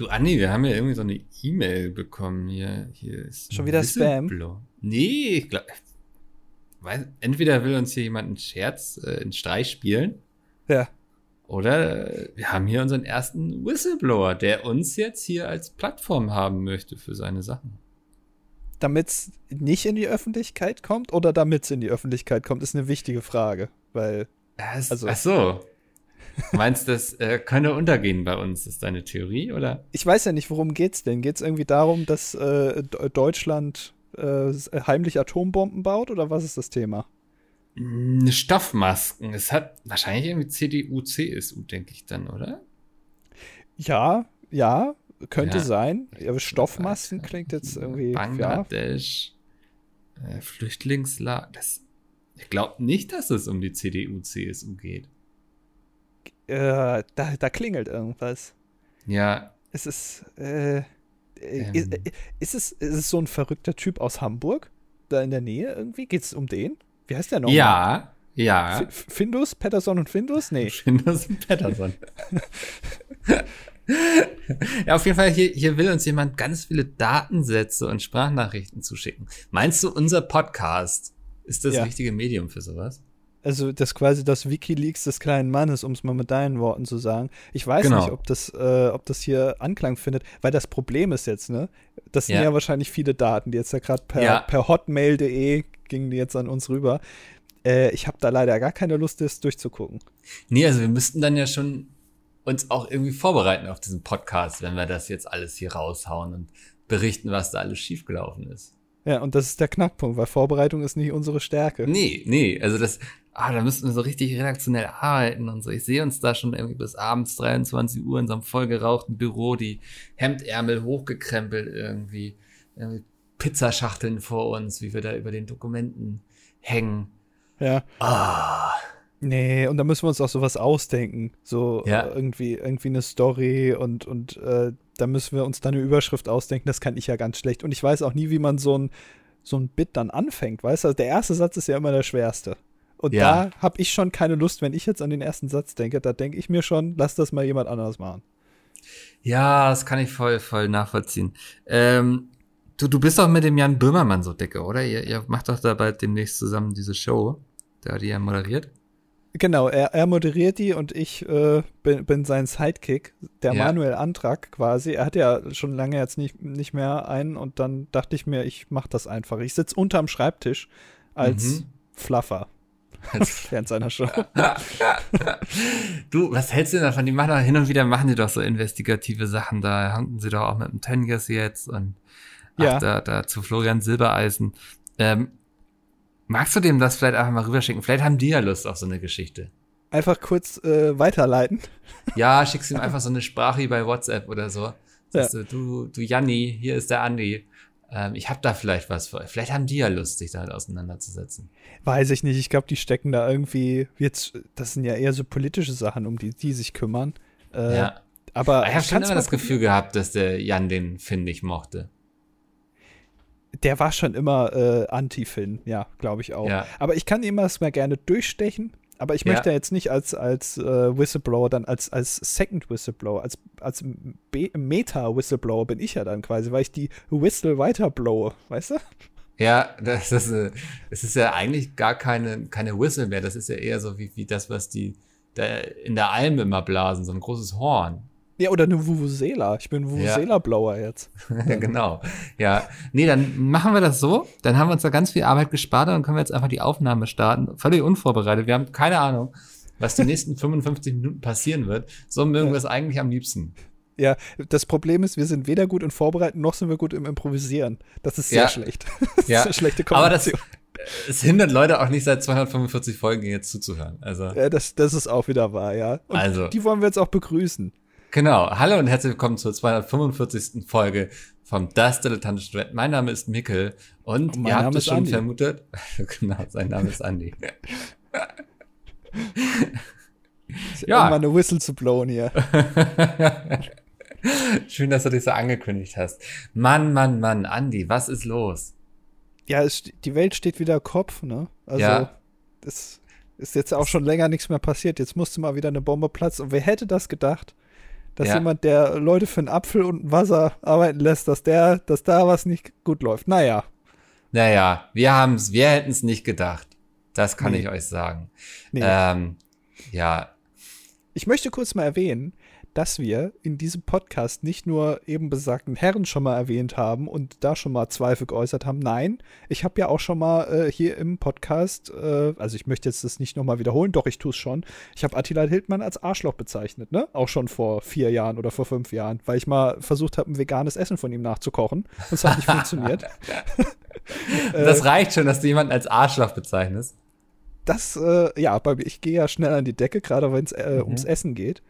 Du, Anni, wir haben ja irgendwie so eine E-Mail bekommen hier. Hier ist Schon wieder Spam? Nee, ich glaube, entweder will uns hier jemand einen Scherz, äh, einen Streich spielen. Ja. Oder wir haben hier unseren ersten Whistleblower, der uns jetzt hier als Plattform haben möchte für seine Sachen. Damit es nicht in die Öffentlichkeit kommt oder damit es in die Öffentlichkeit kommt, ist eine wichtige Frage. Weil. Also, ach so. Meinst du, das äh, könne untergehen bei uns? Ist deine Theorie, oder? Ich weiß ja nicht, worum geht's denn? Geht es irgendwie darum, dass äh, Deutschland äh, heimlich Atombomben baut oder was ist das Thema? Stoffmasken. Es hat wahrscheinlich irgendwie CDU, CSU, denke ich dann, oder? Ja, ja, könnte ja. sein. Aber Stoffmasken klingt jetzt irgendwie. Bangladesch, ja. äh, Flüchtlingslager. ich glaube nicht, dass es um die CDU, CSU geht. Äh, da, da klingelt irgendwas. Ja. Es ist. Äh, ähm. ist, ist, es, ist es so ein verrückter Typ aus Hamburg? Da in der Nähe irgendwie? Geht es um den? Wie heißt der noch? Ja, ja. F Findus, Patterson und Findus? Nee. Findus und Patterson. ja, auf jeden Fall, hier, hier will uns jemand ganz viele Datensätze und Sprachnachrichten zuschicken. Meinst du, unser Podcast ist das ja. richtige Medium für sowas? Also das quasi das WikiLeaks des kleinen Mannes, um es mal mit deinen Worten zu sagen. Ich weiß genau. nicht, ob das, äh, ob das hier Anklang findet, weil das Problem ist jetzt, ne? Das sind ja, ja wahrscheinlich viele Daten, die jetzt ja gerade per, ja. per hotmail.de gingen die jetzt an uns rüber. Äh, ich habe da leider gar keine Lust, das durchzugucken. Nee, also wir müssten dann ja schon uns auch irgendwie vorbereiten auf diesen Podcast, wenn wir das jetzt alles hier raushauen und berichten, was da alles schiefgelaufen ist. Ja, und das ist der Knackpunkt, weil Vorbereitung ist nicht unsere Stärke. Nee, nee, also das, ah, da müssten wir so richtig redaktionell arbeiten und so. Ich sehe uns da schon irgendwie bis abends 23 Uhr in so einem vollgerauchten Büro, die Hemdärmel hochgekrempelt irgendwie, irgendwie Pizzaschachteln vor uns, wie wir da über den Dokumenten hängen. Ja. Ah. Nee, und da müssen wir uns auch sowas ausdenken. So ja. äh, irgendwie, irgendwie eine Story und, und äh, da müssen wir uns dann eine Überschrift ausdenken. Das kann ich ja ganz schlecht. Und ich weiß auch nie, wie man so ein, so ein Bit dann anfängt. Weißt du, also der erste Satz ist ja immer der schwerste. Und ja. da habe ich schon keine Lust, wenn ich jetzt an den ersten Satz denke, da denke ich mir schon, lass das mal jemand anderes machen. Ja, das kann ich voll, voll nachvollziehen. Ähm, du, du bist doch mit dem Jan Böhmermann so dicke, oder? Ihr, ihr macht doch da bald demnächst zusammen diese Show, da die er moderiert. Genau, er, er moderiert die und ich äh, bin, bin, sein Sidekick, der ja. Manuel Antrag quasi. Er hat ja schon lange jetzt nicht, nicht mehr einen und dann dachte ich mir, ich mache das einfach. Ich sitze unterm Schreibtisch als mhm. Fluffer. während seiner Show. du, was hältst du denn davon? Die machen doch hin und wieder, machen die doch so investigative Sachen. Da handeln sie doch auch mit dem Tönnies jetzt und ja. da, da zu Florian Silbereisen. Ähm, magst du dem das vielleicht einfach mal rüberschicken? Vielleicht haben die ja Lust auf so eine Geschichte. Einfach kurz äh, weiterleiten. Ja, schickst ihm einfach so eine Sprache bei WhatsApp oder so. Ja. du, du Janni, hier ist der Andi ähm, ich habe da vielleicht was für euch. Vielleicht haben die ja Lust, sich damit auseinanderzusetzen. Weiß ich nicht. Ich glaube, die stecken da irgendwie, jetzt, das sind ja eher so politische Sachen, um die die sich kümmern. Äh, ja. Aber ich habe schon immer das Gefühl gehabt, dass der Jan den Finn nicht mochte. Der war schon immer äh, Anti-Finn, ja, glaube ich auch. Ja. Aber ich kann ihm das mal gerne durchstechen aber ich möchte ja. jetzt nicht als, als äh, Whistleblower, dann als, als Second Whistleblower, als, als Meta-Whistleblower bin ich ja dann quasi, weil ich die Whistle weiterblowe, weißt du? Ja, das ist, äh, ist ja eigentlich gar keine, keine Whistle mehr. Das ist ja eher so wie, wie das, was die da in der Alm immer blasen, so ein großes Horn. Ja, oder eine Vuvuzela. Ich bin Vuvuzela-Blower ja. jetzt. ja, genau. Ja. Nee, dann machen wir das so. Dann haben wir uns da ganz viel Arbeit gespart und dann können wir jetzt einfach die Aufnahme starten. Völlig unvorbereitet. Wir haben keine Ahnung, was die nächsten 55 Minuten passieren wird. So mögen ja. wir es eigentlich am liebsten. Ja, das Problem ist, wir sind weder gut im Vorbereiten, noch sind wir gut im Improvisieren. Das ist sehr ja. schlecht. Das ja. ist eine schlechte Kombination. Aber das, es hindert Leute auch nicht seit 245 Folgen jetzt zuzuhören. Also. Ja, das, das ist auch wieder wahr, ja. Und also. die wollen wir jetzt auch begrüßen. Genau. Hallo und herzlich willkommen zur 245. Folge vom Das Dilettantischen Duett. Mein Name ist Mikkel und, und ihr habt es schon Andi. vermutet. genau, sein Name ist Andi. ja. Um mal eine Whistle zu blowen hier. Schön, dass du dich so angekündigt hast. Mann, Mann, Mann, Andi, was ist los? Ja, es, die Welt steht wieder Kopf, ne? Also, ja. das ist jetzt auch schon länger nichts mehr passiert. Jetzt musste mal wieder eine Bombe platzen. Und wer hätte das gedacht? Dass ja. jemand, der Leute für einen Apfel und ein Wasser arbeiten lässt, dass der, dass da was nicht gut läuft. Naja. Naja, wir haben's, wir hätten es nicht gedacht. Das kann nee. ich euch sagen. Nee. Ähm, ja. Ich möchte kurz mal erwähnen, dass wir in diesem Podcast nicht nur eben besagten Herren schon mal erwähnt haben und da schon mal Zweifel geäußert haben. Nein, ich habe ja auch schon mal äh, hier im Podcast, äh, also ich möchte jetzt das nicht nochmal wiederholen, doch ich tue es schon. Ich habe Attila Hildmann als Arschloch bezeichnet, ne? Auch schon vor vier Jahren oder vor fünf Jahren, weil ich mal versucht habe, ein veganes Essen von ihm nachzukochen. Und es hat nicht funktioniert. das reicht schon, dass du jemanden als Arschloch bezeichnest das, äh, ja, ich gehe ja schnell an die Decke, gerade wenn es äh, mhm. ums Essen geht.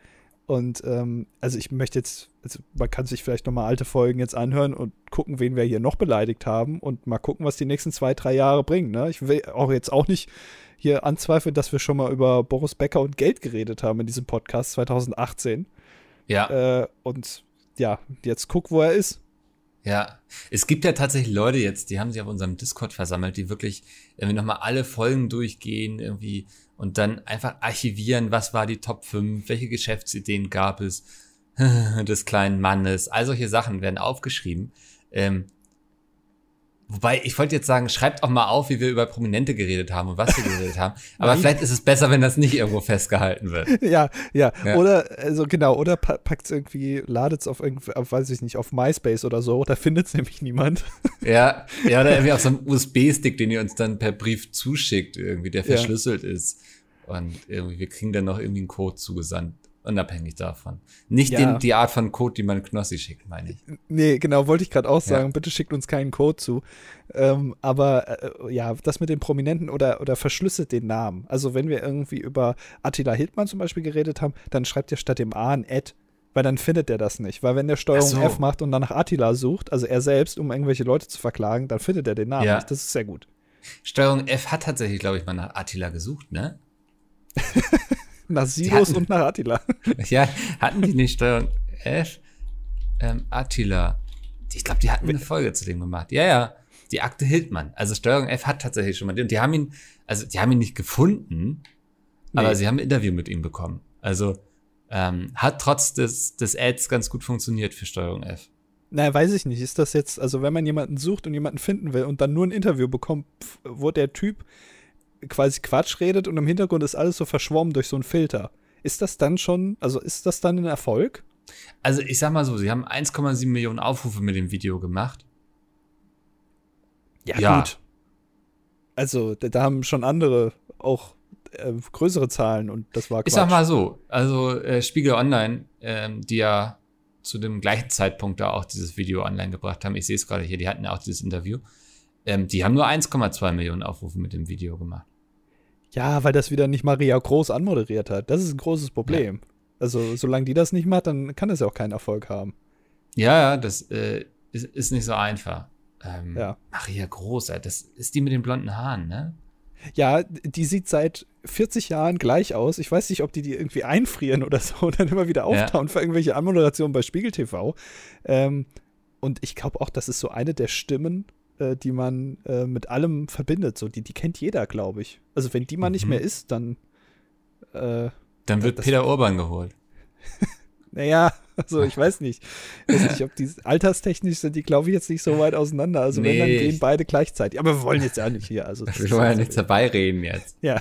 Und ähm, also ich möchte jetzt, also man kann sich vielleicht nochmal alte Folgen jetzt anhören und gucken, wen wir hier noch beleidigt haben und mal gucken, was die nächsten zwei, drei Jahre bringen. Ne? Ich will auch jetzt auch nicht hier anzweifeln, dass wir schon mal über Boris Becker und Geld geredet haben in diesem Podcast 2018. Ja. Äh, und ja, jetzt guck, wo er ist. Ja, es gibt ja tatsächlich Leute jetzt, die haben sich auf unserem Discord versammelt, die wirklich irgendwie nochmal alle Folgen durchgehen, irgendwie und dann einfach archivieren, was war die Top 5, welche Geschäftsideen gab es des kleinen Mannes, all solche Sachen werden aufgeschrieben. Ähm, Wobei, ich wollte jetzt sagen, schreibt auch mal auf, wie wir über Prominente geredet haben und was wir geredet haben. Aber vielleicht ist es besser, wenn das nicht irgendwo festgehalten wird. Ja, ja. ja. Oder, also genau, oder packt es irgendwie, ladet es auf irgendwie, auf, weiß ich nicht, auf MySpace oder so, da findet es nämlich niemand. Ja, ja, oder irgendwie auf so einem USB-Stick, den ihr uns dann per Brief zuschickt, irgendwie, der verschlüsselt ja. ist. Und irgendwie, wir kriegen dann noch irgendwie einen Code zugesandt. Unabhängig davon. Nicht ja. den, die Art von Code, die man Knossi schickt, meine ich. Nee, genau, wollte ich gerade auch sagen. Ja. Bitte schickt uns keinen Code zu. Ähm, aber äh, ja, das mit den Prominenten oder, oder verschlüsselt den Namen. Also, wenn wir irgendwie über Attila Hildmann zum Beispiel geredet haben, dann schreibt ihr statt dem A ein Ad, weil dann findet er das nicht. Weil wenn der Steuerung so. F macht und dann nach Attila sucht, also er selbst, um irgendwelche Leute zu verklagen, dann findet er den Namen ja. nicht. Das ist sehr gut. Steuerung F hat tatsächlich, glaube ich, mal nach Attila gesucht, ne? Nach Silos und nach Attila. Ja, hatten die nicht Steuerung F? Ähm, Attila. Ich glaube, die hatten eine Folge zu dem gemacht. Ja, ja. Die Akte Hildmann. Also Steuerung F hat tatsächlich schon mal. Und die haben ihn, also die haben ihn nicht gefunden, nee. aber sie haben ein Interview mit ihm bekommen. Also ähm, hat trotz des, des Ads ganz gut funktioniert für Steuerung F. Na, weiß ich nicht. Ist das jetzt, also wenn man jemanden sucht und jemanden finden will und dann nur ein Interview bekommt, wo der Typ quasi Quatsch redet und im Hintergrund ist alles so verschwommen durch so einen Filter. Ist das dann schon, also ist das dann ein Erfolg? Also ich sag mal so, sie haben 1,7 Millionen Aufrufe mit dem Video gemacht. Ja, ja. gut. Also da, haben schon andere auch äh, größere Zahlen und das war Quatsch. Ich sag mal so, also äh, Spiegel Online, ähm, die ja zu dem gleichen Zeitpunkt da auch dieses Video online gebracht haben, ich sehe es gerade hier, die hatten ja auch dieses Interview, ähm, die haben nur 1,2 Millionen Aufrufe mit dem Video gemacht. Ja, weil das wieder nicht Maria Groß anmoderiert hat. Das ist ein großes Problem. Ja. Also, solange die das nicht macht, dann kann es ja auch keinen Erfolg haben. Ja, das äh, ist, ist, nicht so einfach. Ähm, ja. Maria Groß, das ist die mit den blonden Haaren, ne? Ja, die sieht seit 40 Jahren gleich aus. Ich weiß nicht, ob die die irgendwie einfrieren oder so und dann immer wieder auftauen ja. für irgendwelche Anmoderationen bei Spiegel TV. Ähm, und ich glaube auch, das ist so eine der Stimmen, äh, die man äh, mit allem verbindet. So, die, die kennt jeder, glaube ich. Also wenn die mal mhm. nicht mehr ist, dann. Äh, dann wird Peter Urban geholt. naja, also ich weiß nicht. Ich weiß nicht, ob die alterstechnisch sind, die glaube ich jetzt nicht so weit auseinander. Also nee, wenn, dann gehen beide gleichzeitig. Aber wir wollen jetzt ja nicht hier. Also wir wollen ja nichts dabei reden jetzt. Ja.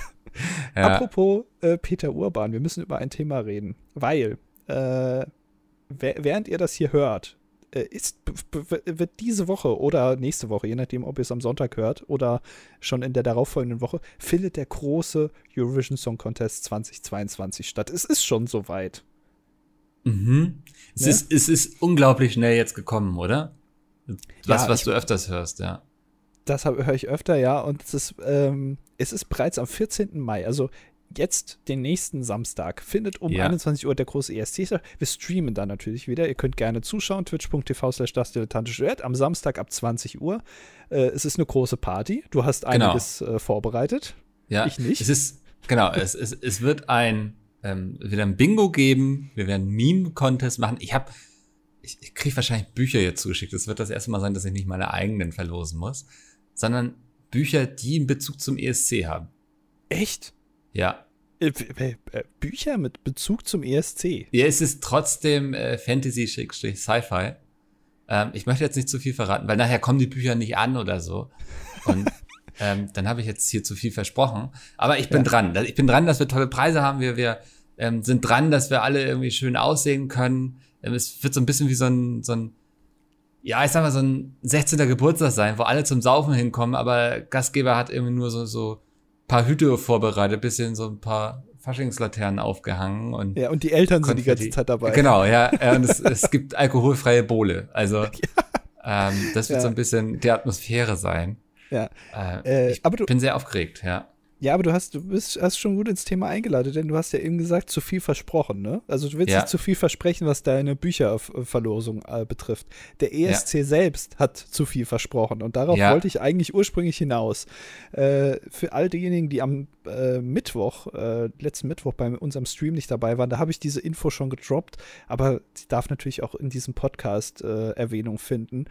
ja. Apropos äh, Peter Urban, wir müssen über ein Thema reden. Weil, äh, während ihr das hier hört, ist, wird diese Woche oder nächste Woche, je nachdem, ob ihr es am Sonntag hört oder schon in der darauffolgenden Woche, findet der große Eurovision Song Contest 2022 statt. Es ist schon soweit. Mhm. Es, ne? ist, es ist unglaublich schnell jetzt gekommen, oder? Was, ja, was du öfters hörst, ja. Das höre ich öfter, ja. Und es ist, ähm, es ist bereits am 14. Mai. Also jetzt den nächsten Samstag findet um ja. 21 Uhr der große ESC statt. Wir streamen da natürlich wieder. Ihr könnt gerne zuschauen. Twitch.tv slash das dilettantische Wert am Samstag ab 20 Uhr. Äh, es ist eine große Party. Du hast genau. einiges genau. äh, vorbereitet. Ja. Ich nicht. Es ist, genau, es, es, es wird ein, ähm, wieder ein Bingo geben. Wir werden Meme-Contest machen. Ich habe ich, ich kriege wahrscheinlich Bücher jetzt zugeschickt. Es wird das erste Mal sein, dass ich nicht meine eigenen verlosen muss, sondern Bücher, die einen Bezug zum ESC haben. Echt? Ja. Äh, äh, Bücher mit Bezug zum ESC. Ja, es ist trotzdem äh, Fantasy-Sci-Fi. Ähm, ich möchte jetzt nicht zu viel verraten, weil nachher kommen die Bücher nicht an oder so. Und ähm, dann habe ich jetzt hier zu viel versprochen. Aber ich bin ja. dran. Ich bin dran, dass wir tolle Preise haben. Wir, wir ähm, sind dran, dass wir alle irgendwie schön aussehen können. Ähm, es wird so ein bisschen wie so ein, so ein ja, ich sag mal, so ein 16. Geburtstag sein, wo alle zum Saufen hinkommen, aber Gastgeber hat irgendwie nur so, so paar Hüte vorbereitet, bisschen so ein paar Faschingslaternen aufgehangen und. Ja, und die Eltern sind die ganze Zeit dabei. Genau, ja. und es, es gibt alkoholfreie Bowle. Also, ja. ähm, das wird ja. so ein bisschen die Atmosphäre sein. Ja. Äh, ich äh, du, bin sehr aufgeregt, ja. Ja, aber du hast, du bist, hast schon gut ins Thema eingeleitet, denn du hast ja eben gesagt, zu viel versprochen, ne? Also du willst ja. nicht zu viel versprechen, was deine Bücherverlosung äh, betrifft. Der ESC ja. selbst hat zu viel versprochen und darauf ja. wollte ich eigentlich ursprünglich hinaus. Äh, für all diejenigen, die am äh, Mittwoch, äh, letzten Mittwoch bei unserem Stream nicht dabei waren, da habe ich diese Info schon gedroppt, aber sie darf natürlich auch in diesem Podcast äh, Erwähnung finden.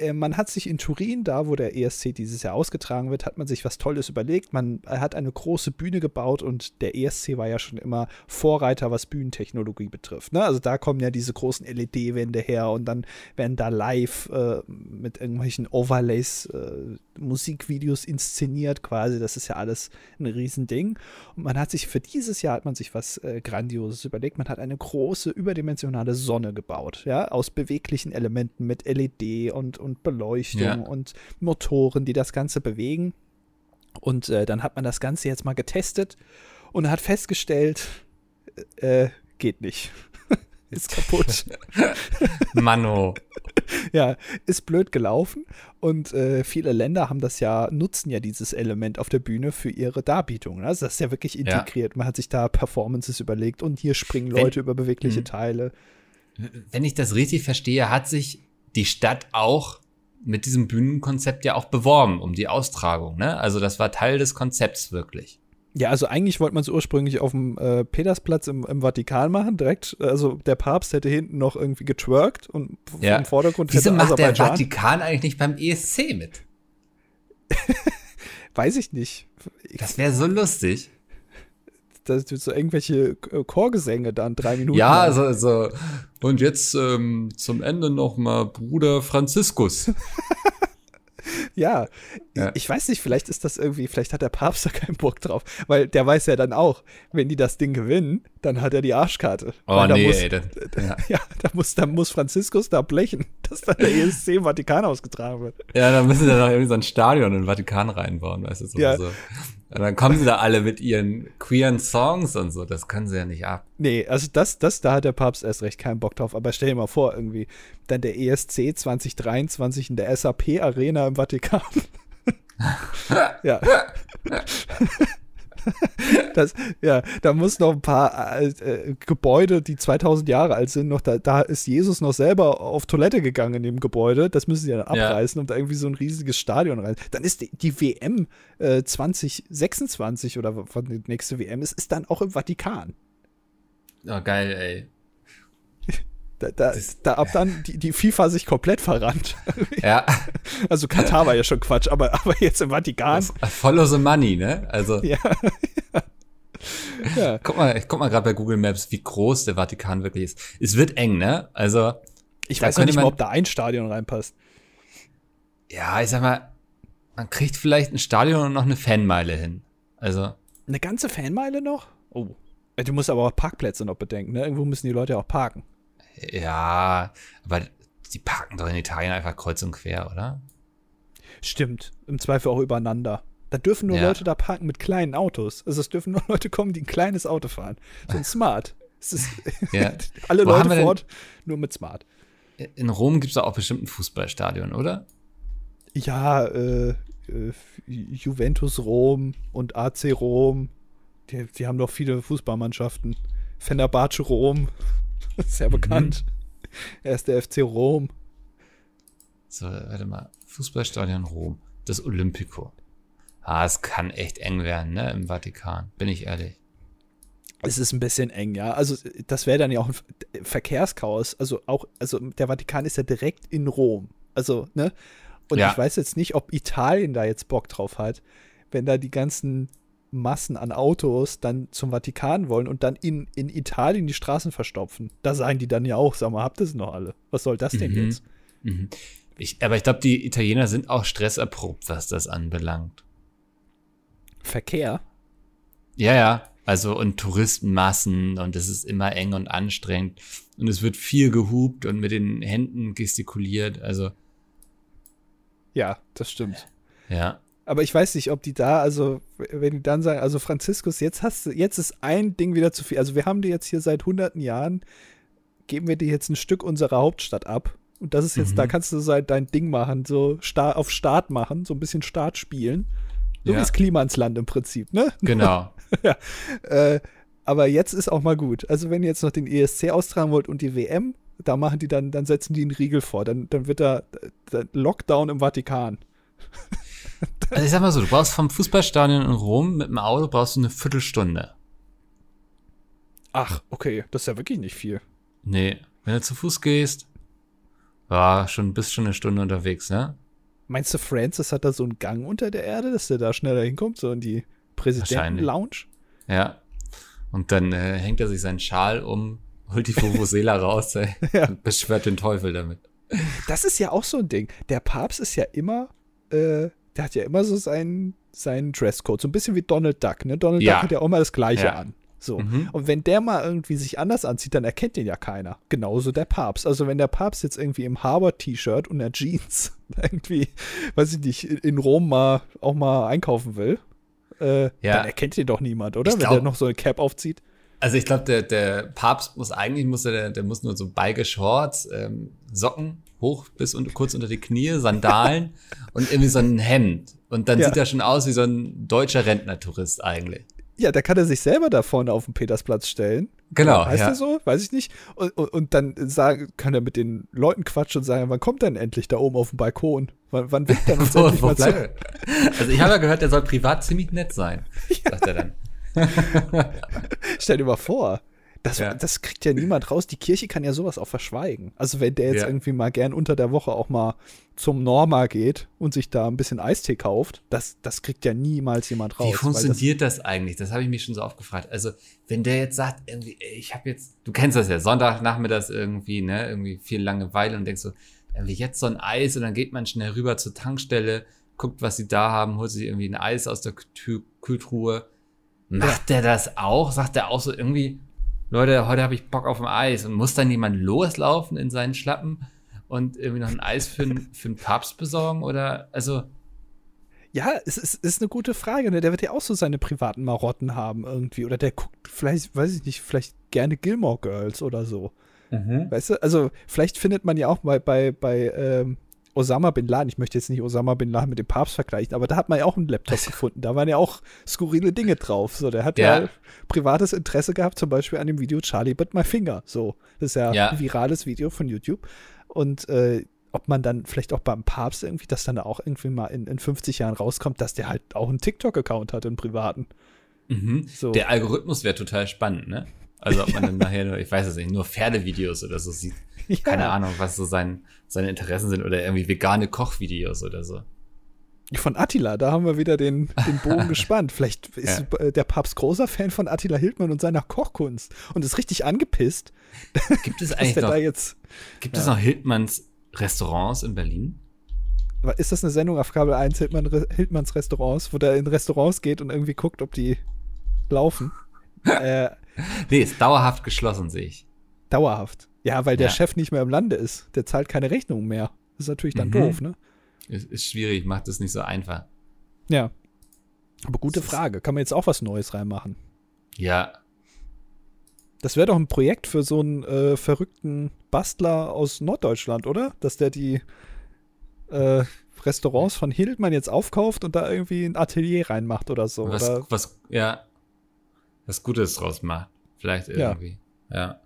Äh, man hat sich in Turin, da wo der ESC dieses Jahr ausgetragen wird, hat man sich was Tolles überlegt. Man hat eine große Bühne gebaut und der ESC war ja schon immer Vorreiter, was Bühnentechnologie betrifft. Ne? Also da kommen ja diese großen LED-Wände her und dann werden da live äh, mit irgendwelchen Overlays äh, Musikvideos inszeniert quasi. Das ist ja alles ein Riesending. Und man hat sich für dieses Jahr hat man sich was äh, Grandioses überlegt. Man hat eine große überdimensionale Sonne gebaut, ja, aus beweglichen Elementen mit LED und, und und Beleuchtung ja. und Motoren, die das Ganze bewegen. Und äh, dann hat man das Ganze jetzt mal getestet und hat festgestellt, äh, geht nicht. ist kaputt. Mano. ja, ist blöd gelaufen und äh, viele Länder haben das ja, nutzen ja dieses Element auf der Bühne für ihre Darbietung. Also das ist ja wirklich integriert. Ja. Man hat sich da Performances überlegt und hier springen Leute Wenn, über bewegliche mh. Teile. Wenn ich das richtig verstehe, hat sich die Stadt auch mit diesem Bühnenkonzept ja auch beworben um die Austragung. Ne? Also das war Teil des Konzepts wirklich. Ja, also eigentlich wollte man es ursprünglich auf dem äh, Petersplatz im, im, Vatikan machen, direkt. Also der Papst hätte hinten noch irgendwie getwerkt und ja. im Vordergrund Wieso macht der Vatikan eigentlich nicht beim ESC mit? Weiß ich nicht. Das wäre so lustig das sind so irgendwelche äh, Chorgesänge dann, drei Minuten. Ja, also, so. Und jetzt ähm, zum Ende noch mal Bruder Franziskus. ja, ja, ich weiß nicht, vielleicht ist das irgendwie, vielleicht hat der Papst da keinen Bock drauf, weil der weiß ja dann auch, wenn die das Ding gewinnen, dann hat er die Arschkarte. Oh nee, muss, ey, das, ja. ja, da muss, da muss Franziskus da blechen, dass dann der ESC im Vatikan ausgetragen wird. Ja, dann müssen sie da noch irgendwie so ein Stadion in den Vatikan reinbauen, weißt du, so. Ja. so. Und dann kommen sie da alle mit ihren queeren Songs und so. Das können sie ja nicht ab. Nee, also das, das, da hat der Papst erst recht keinen Bock drauf. Aber stell dir mal vor, irgendwie, dann der ESC 2023 in der SAP Arena im Vatikan. ja. das, ja, da muss noch ein paar äh, äh, Gebäude, die 2000 Jahre alt sind, noch da, da ist Jesus noch selber auf Toilette gegangen in dem Gebäude. Das müssen sie dann abreißen ja. und da irgendwie so ein riesiges Stadion rein. Dann ist die, die WM äh, 2026 oder wann die nächste WM ist, ist dann auch im Vatikan. Oh, geil, ey. Da, da, da ab dann die, die FIFA sich komplett verrannt. Ja. Also Katar war ja schon Quatsch, aber, aber jetzt im Vatikan. Follow the money, ne? Also. Ja. ja. Guck mal, ich guck mal gerade bei Google Maps, wie groß der Vatikan wirklich ist. Es wird eng, ne? Also. Ich weiß nicht mal, ob da ein Stadion reinpasst. Ja, ich sag mal, man kriegt vielleicht ein Stadion und noch eine Fanmeile hin. Also. Eine ganze Fanmeile noch? Oh. Du musst aber auch Parkplätze noch bedenken, ne? Irgendwo müssen die Leute auch parken. Ja, aber die parken doch in Italien einfach kreuz und quer, oder? Stimmt. Im Zweifel auch übereinander. Da dürfen nur ja. Leute da parken mit kleinen Autos. Also es dürfen nur Leute kommen, die ein kleines Auto fahren. So ein Smart. Es ist ja. alle Wo Leute vor Ort, nur mit Smart. In Rom gibt es auch bestimmt ein Fußballstadion, oder? Ja, äh, äh, Juventus Rom und AC Rom. Die, die haben doch viele Fußballmannschaften. Fenerbahce Rom. Sehr mhm. bekannt. Er ist der FC Rom. So, warte mal. Fußballstadion Rom. Das Olympico. Ah, es kann echt eng werden, ne, im Vatikan. Bin ich ehrlich. Es ist ein bisschen eng, ja. Also, das wäre dann ja auch ein Verkehrschaos. Also, auch, also, der Vatikan ist ja direkt in Rom. Also, ne? Und ja. ich weiß jetzt nicht, ob Italien da jetzt Bock drauf hat, wenn da die ganzen Massen an Autos dann zum Vatikan wollen und dann in, in Italien die Straßen verstopfen. Da sagen die dann ja auch, sag mal, habt ihr es noch alle? Was soll das denn mhm. jetzt? Mhm. Ich, aber ich glaube, die Italiener sind auch stresserprobt, was das anbelangt. Verkehr? Ja, ja. Also und Touristenmassen und es ist immer eng und anstrengend und es wird viel gehupt und mit den Händen gestikuliert. Also ja, das stimmt. Ja. Aber ich weiß nicht, ob die da, also wenn die dann sagen, also Franziskus, jetzt hast du, jetzt ist ein Ding wieder zu viel. Also wir haben dir jetzt hier seit hunderten Jahren, geben wir dir jetzt ein Stück unserer Hauptstadt ab. Und das ist jetzt, mhm. da kannst du so dein Ding machen, so Star auf Start machen, so ein bisschen Start spielen. So ja. wie das Klima ins Land im Prinzip, ne? Genau. ja. Äh, aber jetzt ist auch mal gut. Also wenn ihr jetzt noch den ESC austragen wollt und die WM, da machen die dann, dann setzen die einen Riegel vor. Dann, dann wird da, da Lockdown im Vatikan. also ich sag mal so, du brauchst vom Fußballstadion in Rom mit dem Auto brauchst du eine Viertelstunde. Ach, okay, das ist ja wirklich nicht viel. Nee, wenn du zu Fuß gehst, war schon bist schon eine Stunde unterwegs, ne? Meinst du, Francis hat da so einen Gang unter der Erde, dass der da schneller hinkommt, so in die Präsidenten-Lounge? Ja. Und dann äh, hängt er sich seinen Schal um, holt die Vuvuzela raus ey, ja. und beschwört den Teufel damit. Das ist ja auch so ein Ding. Der Papst ist ja immer, äh, der hat ja immer so seinen, seinen Dresscode, so ein bisschen wie Donald Duck. Ne? Donald ja. Duck hat ja auch mal das Gleiche ja. an. So. Mhm. Und wenn der mal irgendwie sich anders anzieht, dann erkennt den ja keiner. Genauso der Papst. Also wenn der Papst jetzt irgendwie im Harvard-T-Shirt und der Jeans irgendwie, weiß ich nicht, in Rom mal auch mal einkaufen will, äh, ja. dann erkennt den doch niemand, oder? Ich wenn glaub, der noch so eine Cap aufzieht. Also ich glaube, der, der Papst muss eigentlich, muss der, der muss nur so beige Shorts, ähm, Socken hoch bis und kurz unter die Knie, Sandalen und irgendwie so ein Hemd. Und dann ja. sieht er schon aus wie so ein deutscher Rentnertourist eigentlich. Ja, da kann er sich selber da vorne auf den Petersplatz stellen. Genau. Heißt ja. er so? Weiß ich nicht. Und, und, und, dann sagen, kann er mit den Leuten quatschen und sagen, wann kommt denn endlich da oben auf dem Balkon? Wann, wann wird denn uns wo, endlich wo mal zu? Also ich habe ja gehört, der soll privat ziemlich nett sein, ja. sagt er dann. Stell dir mal vor, das, ja. das kriegt ja niemand raus. Die Kirche kann ja sowas auch verschweigen. Also wenn der jetzt ja. irgendwie mal gern unter der Woche auch mal zum Norma geht und sich da ein bisschen Eistee kauft, das, das kriegt ja niemals jemand raus. Wie funktioniert das, das, eigentlich? Das habe ich mich schon so oft gefragt. Also wenn der jetzt sagt, irgendwie, ey, ich habe jetzt, du kennst das ja, Sonntagnachmittags irgendwie, ne, irgendwie viel Langeweile und denkst so, irgendwie jetzt so ein Eis und dann geht man schnell rüber zur Tankstelle, guckt, was sie da haben, holt sich irgendwie ein Eis aus der Kühltruhe. Macht der das auch? Sagt der auch so irgendwie, Leute, heute habe ich Bock auf ein Eis und muss dann jemand loslaufen in seinen Schlappen und irgendwie noch ein Eis für, für einen Papst besorgen oder also ja, es ist, ist eine gute Frage. Ne? Der wird ja auch so seine privaten Marotten haben irgendwie. Oder der guckt vielleicht, weiß ich nicht, vielleicht gerne Gilmore Girls oder so. Mhm. Weißt du, also vielleicht findet man ja auch bei, bei, bei ähm, Osama Bin Laden, ich möchte jetzt nicht Osama Bin Laden mit dem Papst vergleichen, aber da hat man ja auch einen Laptop gefunden. Da waren ja auch skurrile Dinge drauf. So, der hat ja. ja privates Interesse gehabt, zum Beispiel an dem Video Charlie But My Finger. So, das ist ja, ja. ein virales Video von YouTube. Und äh, ob man dann vielleicht auch beim Papst irgendwie, dass dann auch irgendwie mal in, in 50 Jahren rauskommt, dass der halt auch einen TikTok-Account hat, einen privaten. Mhm. So. Der Algorithmus wäre total spannend, ne? Also ob man dann nachher nur, ich weiß es nicht, nur Pferdevideos oder so sieht. Ja. Keine Ahnung, was so sein, seine Interessen sind oder irgendwie vegane Kochvideos oder so. Von Attila, da haben wir wieder den, den Bogen gespannt. Vielleicht ist ja. der Papst großer Fan von Attila Hildmann und seiner Kochkunst und ist richtig angepisst. Gibt es eigentlich noch, jetzt, gibt ja. es noch Hildmanns Restaurants in Berlin? Ist das eine Sendung auf Kabel 1, Hildmann, Hildmanns Restaurants, wo der in Restaurants geht und irgendwie guckt, ob die laufen? äh, nee, ist dauerhaft geschlossen, sehe ich. Dauerhaft. Ja, weil der ja. Chef nicht mehr im Lande ist. Der zahlt keine Rechnung mehr. Das ist natürlich dann mhm. doof, ne? Ist, ist schwierig, macht es nicht so einfach. Ja. Aber gute Frage. Kann man jetzt auch was Neues reinmachen? Ja. Das wäre doch ein Projekt für so einen äh, verrückten Bastler aus Norddeutschland, oder? Dass der die äh, Restaurants von Hildmann jetzt aufkauft und da irgendwie ein Atelier reinmacht oder so. Was, oder? was ja, was Gutes draus macht. Vielleicht irgendwie. Ja.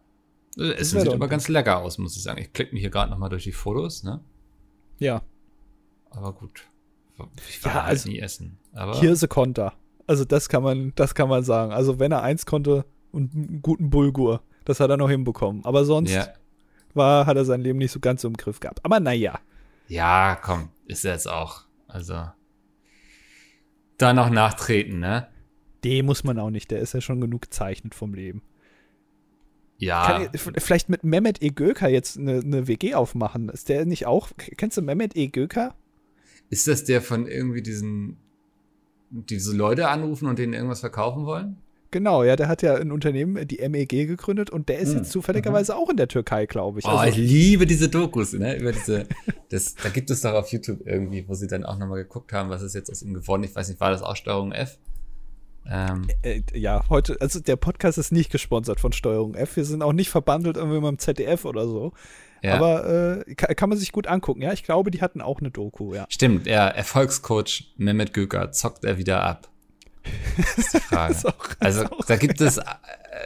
ja. Es sieht aber ganz lecker aus, muss ich sagen. Ich klicke mich hier gerade nochmal durch die Fotos, ne? Ja. Aber gut. Ich war ja, halt also nie essen. Aber Hirse Konter. Also das kann man, das kann man sagen. Also wenn er eins konnte und einen guten Bulgur, das hat er noch hinbekommen. Aber sonst ja. war, hat er sein Leben nicht so ganz im Griff gehabt. Aber naja. Ja, komm, ist er jetzt auch. Also da noch nachtreten, ne? Den muss man auch nicht, der ist ja schon genug gezeichnet vom Leben. Ja. Ich, vielleicht mit Mehmet E. Göker jetzt eine, eine WG aufmachen. Ist der nicht auch? Kennst du Mehmet E. Göker? Ist das der von irgendwie diesen, diese Leute anrufen und denen irgendwas verkaufen wollen? Genau, ja, der hat ja ein Unternehmen, die MEG, gegründet und der ist hm. jetzt zufälligerweise mhm. auch in der Türkei, glaube ich. Oh, also, ich liebe diese Dokus, ne? Über diese, das, da gibt es doch auf YouTube irgendwie, wo sie dann auch nochmal geguckt haben, was ist jetzt aus ihm geworden. Ich weiß nicht, war das auch Steuerung F? Ähm. Äh, ja, heute, also der Podcast ist nicht gesponsert von Steuerung F. Wir sind auch nicht verbandelt irgendwie mit dem ZDF oder so. Ja. Aber äh, kann, kann, man sich gut angucken, ja. Ich glaube, die hatten auch eine Doku, ja. Stimmt, ja. Erfolgscoach Mehmet Göker zockt er wieder ab. Das ist die Frage. ist auch, also da gibt es,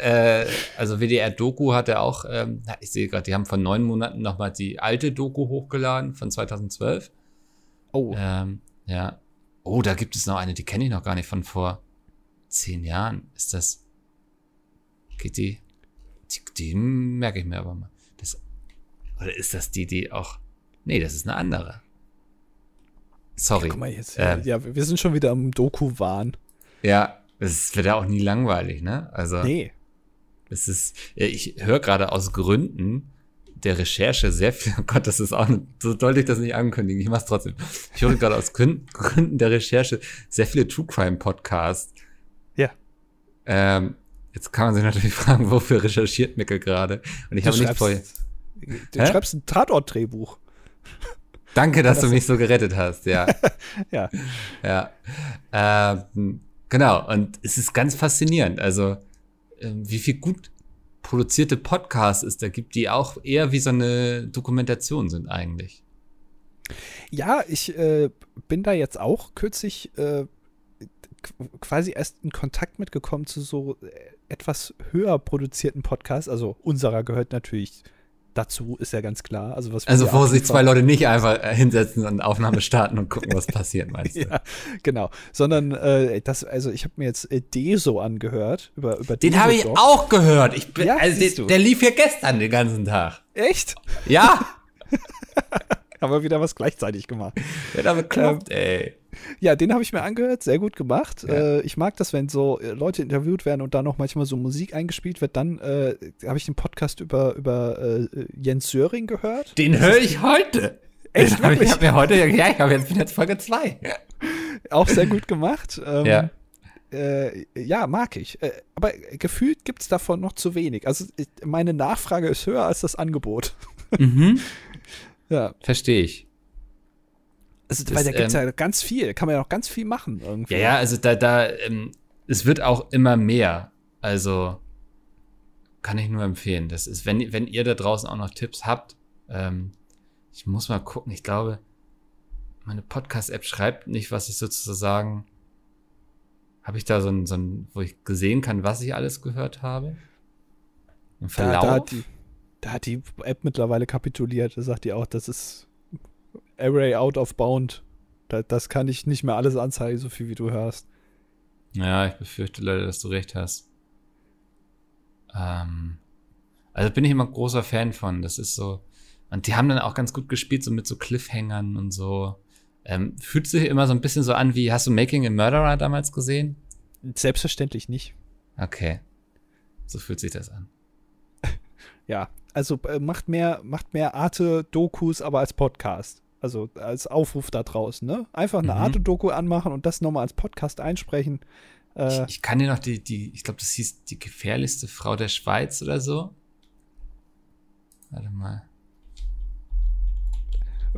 äh, also WDR Doku hat er auch, ähm, ich sehe gerade, die haben vor neun Monaten nochmal die alte Doku hochgeladen von 2012. Oh. Ähm, ja. Oh, da gibt es noch eine, die kenne ich noch gar nicht von vor zehn Jahren. Ist das, geht die, die, die merke ich mir aber mal. Das, oder ist das die, die auch, nee, das ist eine andere. Sorry. Guck mal jetzt, ähm, ja, wir sind schon wieder am Doku-Wahn. Ja, es wird ja auch nie langweilig, ne? Also. Nee. Es ist, ich höre gerade aus Gründen der Recherche sehr viel, oh Gott, das ist auch, so sollte ich das nicht ankündigen, ich mach's trotzdem. Ich höre gerade aus Gründen der Recherche sehr viele True Crime Podcasts. Ähm, jetzt kann man sich natürlich fragen, wofür recherchiert Mickel gerade? Und ich habe nicht vorher. Du Hä? schreibst ein Tatort-Drehbuch. Danke, dass das du mich so gerettet hast, ja. ja. Ja. Ähm, Genau, und es ist ganz faszinierend. Also, äh, wie viel gut produzierte Podcasts es da gibt, die auch eher wie so eine Dokumentation sind eigentlich. Ja, ich äh, bin da jetzt auch kürzlich äh, quasi erst in Kontakt mitgekommen zu so äh, etwas höher produzierten Podcasts. Also unserer gehört natürlich dazu, ist ja ganz klar. Also, was also wo sich zwei Leute nicht einfach äh, hinsetzen und Aufnahme starten und gucken, was passiert, meinst du? ja, genau. Sondern äh, das, also ich habe mir jetzt äh, Deso angehört. Über, über den habe ich auch gehört. Ich bin, ja, also der, der lief ja gestern den ganzen Tag. Echt? Ja. haben wir wieder was gleichzeitig gemacht. Ja, damit klappt, ähm, ey. Ja, den habe ich mir angehört, sehr gut gemacht. Ja. Äh, ich mag das, wenn so äh, Leute interviewt werden und dann noch manchmal so Musik eingespielt wird. Dann äh, habe ich den Podcast über, über äh, Jens Söring gehört. Den höre ich heute. Echt? Hab ich habe mir heute, ja, ich habe jetzt, bin jetzt Folge 2. Auch sehr gut gemacht. Ähm, ja. Äh, ja, mag ich. Äh, aber gefühlt gibt es davon noch zu wenig. Also meine Nachfrage ist höher als das Angebot. Mhm. ja. Verstehe ich. Also, weil da gibt es ähm, ja ganz viel, kann man ja noch ganz viel machen irgendwie. Ja, ja, also da, da, ähm, es wird auch immer mehr. Also kann ich nur empfehlen. Das ist, wenn, wenn ihr da draußen auch noch Tipps habt, ähm, ich muss mal gucken, ich glaube, meine Podcast-App schreibt nicht, was ich sozusagen, habe ich da so ein, so ein, wo ich gesehen kann, was ich alles gehört habe? Ein Verlauf? Da, da, hat die, da hat die App mittlerweile kapituliert. Da sagt die auch, das ist Array out of bound. Da, das kann ich nicht mehr alles anzeigen, so viel wie du hörst. Ja, ich befürchte leider, dass du recht hast. Ähm, also bin ich immer großer Fan von. Das ist so. Und die haben dann auch ganz gut gespielt, so mit so Cliffhängern und so. Ähm, fühlt sich immer so ein bisschen so an wie, hast du Making a Murderer damals gesehen? Selbstverständlich nicht. Okay. So fühlt sich das an. ja, also äh, macht mehr, macht mehr Arte-Dokus, aber als Podcast. Also als Aufruf da draußen, ne? Einfach eine mhm. Arte-Doku anmachen und das nochmal als Podcast einsprechen. Äh, ich, ich, kann dir noch die, die, ich glaube, das hieß die gefährlichste Frau der Schweiz oder so. Warte mal.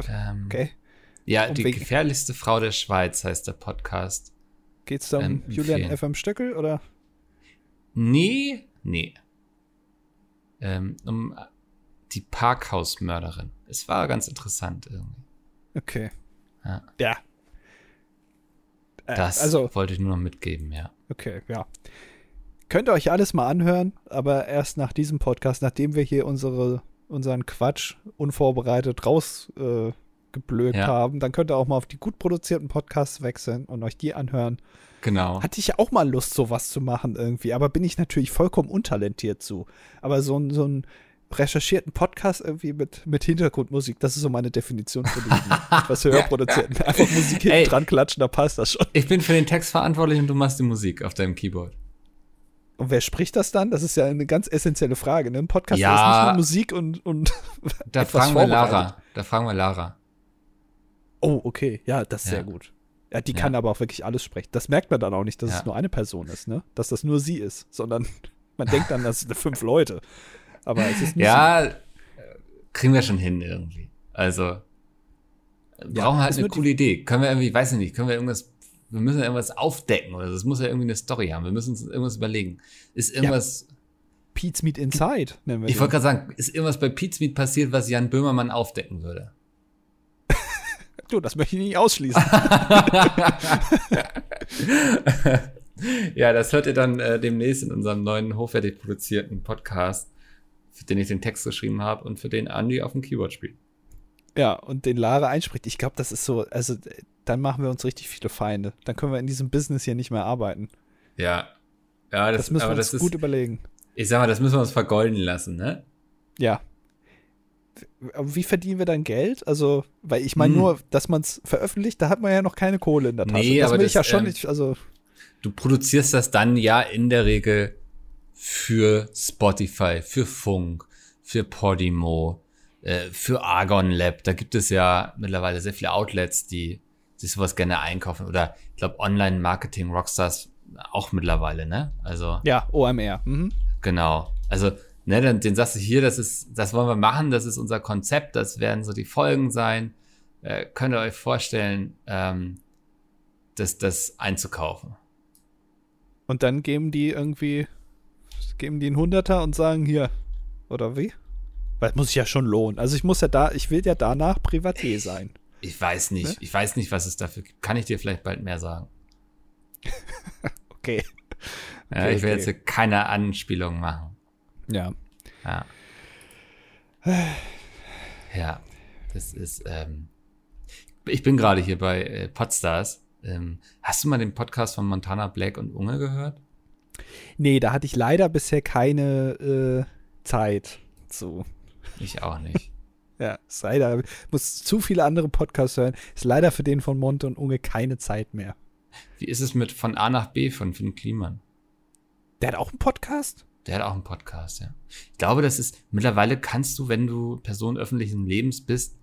Ähm, okay. Ja, um die wegen. gefährlichste Frau der Schweiz heißt der Podcast. Geht's da um ähm, Julian FM Stöckel oder? Nee, nee. Ähm, um die Parkhausmörderin. Es war ganz interessant irgendwie. Okay. Ja. ja. Äh, das also, wollte ich nur noch mitgeben, ja. Okay, ja. Könnt ihr euch alles mal anhören, aber erst nach diesem Podcast, nachdem wir hier unsere, unseren Quatsch unvorbereitet rausgeblökt äh, ja. haben, dann könnt ihr auch mal auf die gut produzierten Podcasts wechseln und euch die anhören. Genau. Hatte ich auch mal Lust, sowas zu machen irgendwie, aber bin ich natürlich vollkommen untalentiert zu. Aber so ein, so ein recherchierten Podcast irgendwie mit, mit Hintergrundmusik. Das ist so meine Definition von diesen was Hörproduzenten. Einfach Musik hinten dran klatschen, da passt das schon. Ich bin für den Text verantwortlich und du machst die Musik auf deinem Keyboard. Und wer spricht das dann? Das ist ja eine ganz essentielle Frage. Ne? Ein Podcast ja, ist nicht nur Musik und, und da fragen wir Lara. Da fragen wir Lara. Oh, okay. Ja, das ist ja. sehr gut. Ja, die ja. kann aber auch wirklich alles sprechen. Das merkt man dann auch nicht, dass ja. es nur eine Person ist, ne? Dass das nur sie ist, sondern man denkt dann, das sind fünf Leute. Aber es ist nicht Ja, so. kriegen wir schon hin irgendwie. Also, brauchen wir halt eine coole Idee. Können wir irgendwie, weiß ich nicht, können wir irgendwas wir müssen irgendwas aufdecken oder das muss ja irgendwie eine Story haben. Wir müssen uns irgendwas überlegen. Ist irgendwas. Ja. Pete's Meat Inside nennen wir Ich wollte gerade sagen, ist irgendwas bei Pete's Meat passiert, was Jan Böhmermann aufdecken würde? du, das möchte ich nicht ausschließen. ja, das hört ihr dann äh, demnächst in unserem neuen hochwertig produzierten Podcast, für den ich den Text geschrieben habe und für den Andy auf dem Keyboard spielt. Ja, und den Lara einspricht. Ich glaube, das ist so, also dann machen wir uns richtig viele Feinde. Dann können wir in diesem Business hier nicht mehr arbeiten. Ja. Ja, das, das müssen wir uns gut überlegen. Ich sag mal, das müssen wir uns vergolden lassen, ne? Ja. Wie verdienen wir dann Geld? Also, weil ich meine hm. nur, dass man es veröffentlicht, da hat man ja noch keine Kohle in der Tasche. Nee, das will das, ich ja schon ähm, nicht, also. Du produzierst das dann ja in der Regel für Spotify, für Funk, für Podimo, äh, für Argon Lab. Da gibt es ja mittlerweile sehr viele Outlets, die sich sowas gerne einkaufen. Oder ich glaube, Online-Marketing Rockstars auch mittlerweile, ne? Also. Ja, OMR. Mhm. Genau. Also, ne, den, den sagst du hier, das ist, das wollen wir machen, das ist unser Konzept, das werden so die Folgen sein. Äh, könnt ihr euch vorstellen, ähm, das, das einzukaufen. Und dann geben die irgendwie, geben die einen Hunderter und sagen hier, oder wie? Weil muss sich ja schon lohnen. Also ich muss ja da, ich will ja danach Privatier sein. Ich weiß nicht. Ne? Ich weiß nicht, was es dafür gibt. Kann ich dir vielleicht bald mehr sagen? okay. Ja, okay, ich will okay. jetzt keine Anspielung machen. Ja. Ja. ja. Das ist, ähm, ich bin gerade hier bei äh, Podstars. Ähm, hast du mal den Podcast von Montana Black und Unge gehört? Nee, da hatte ich leider bisher keine äh, Zeit zu. Ich auch nicht. Ja, ist leider, muss zu viele andere Podcasts hören. Ist leider für den von Monte und Unge keine Zeit mehr. Wie ist es mit von A nach B von Finn Kliman? Der hat auch einen Podcast? Der hat auch einen Podcast, ja. Ich glaube, das ist, mittlerweile kannst du, wenn du Person öffentlichen Lebens bist,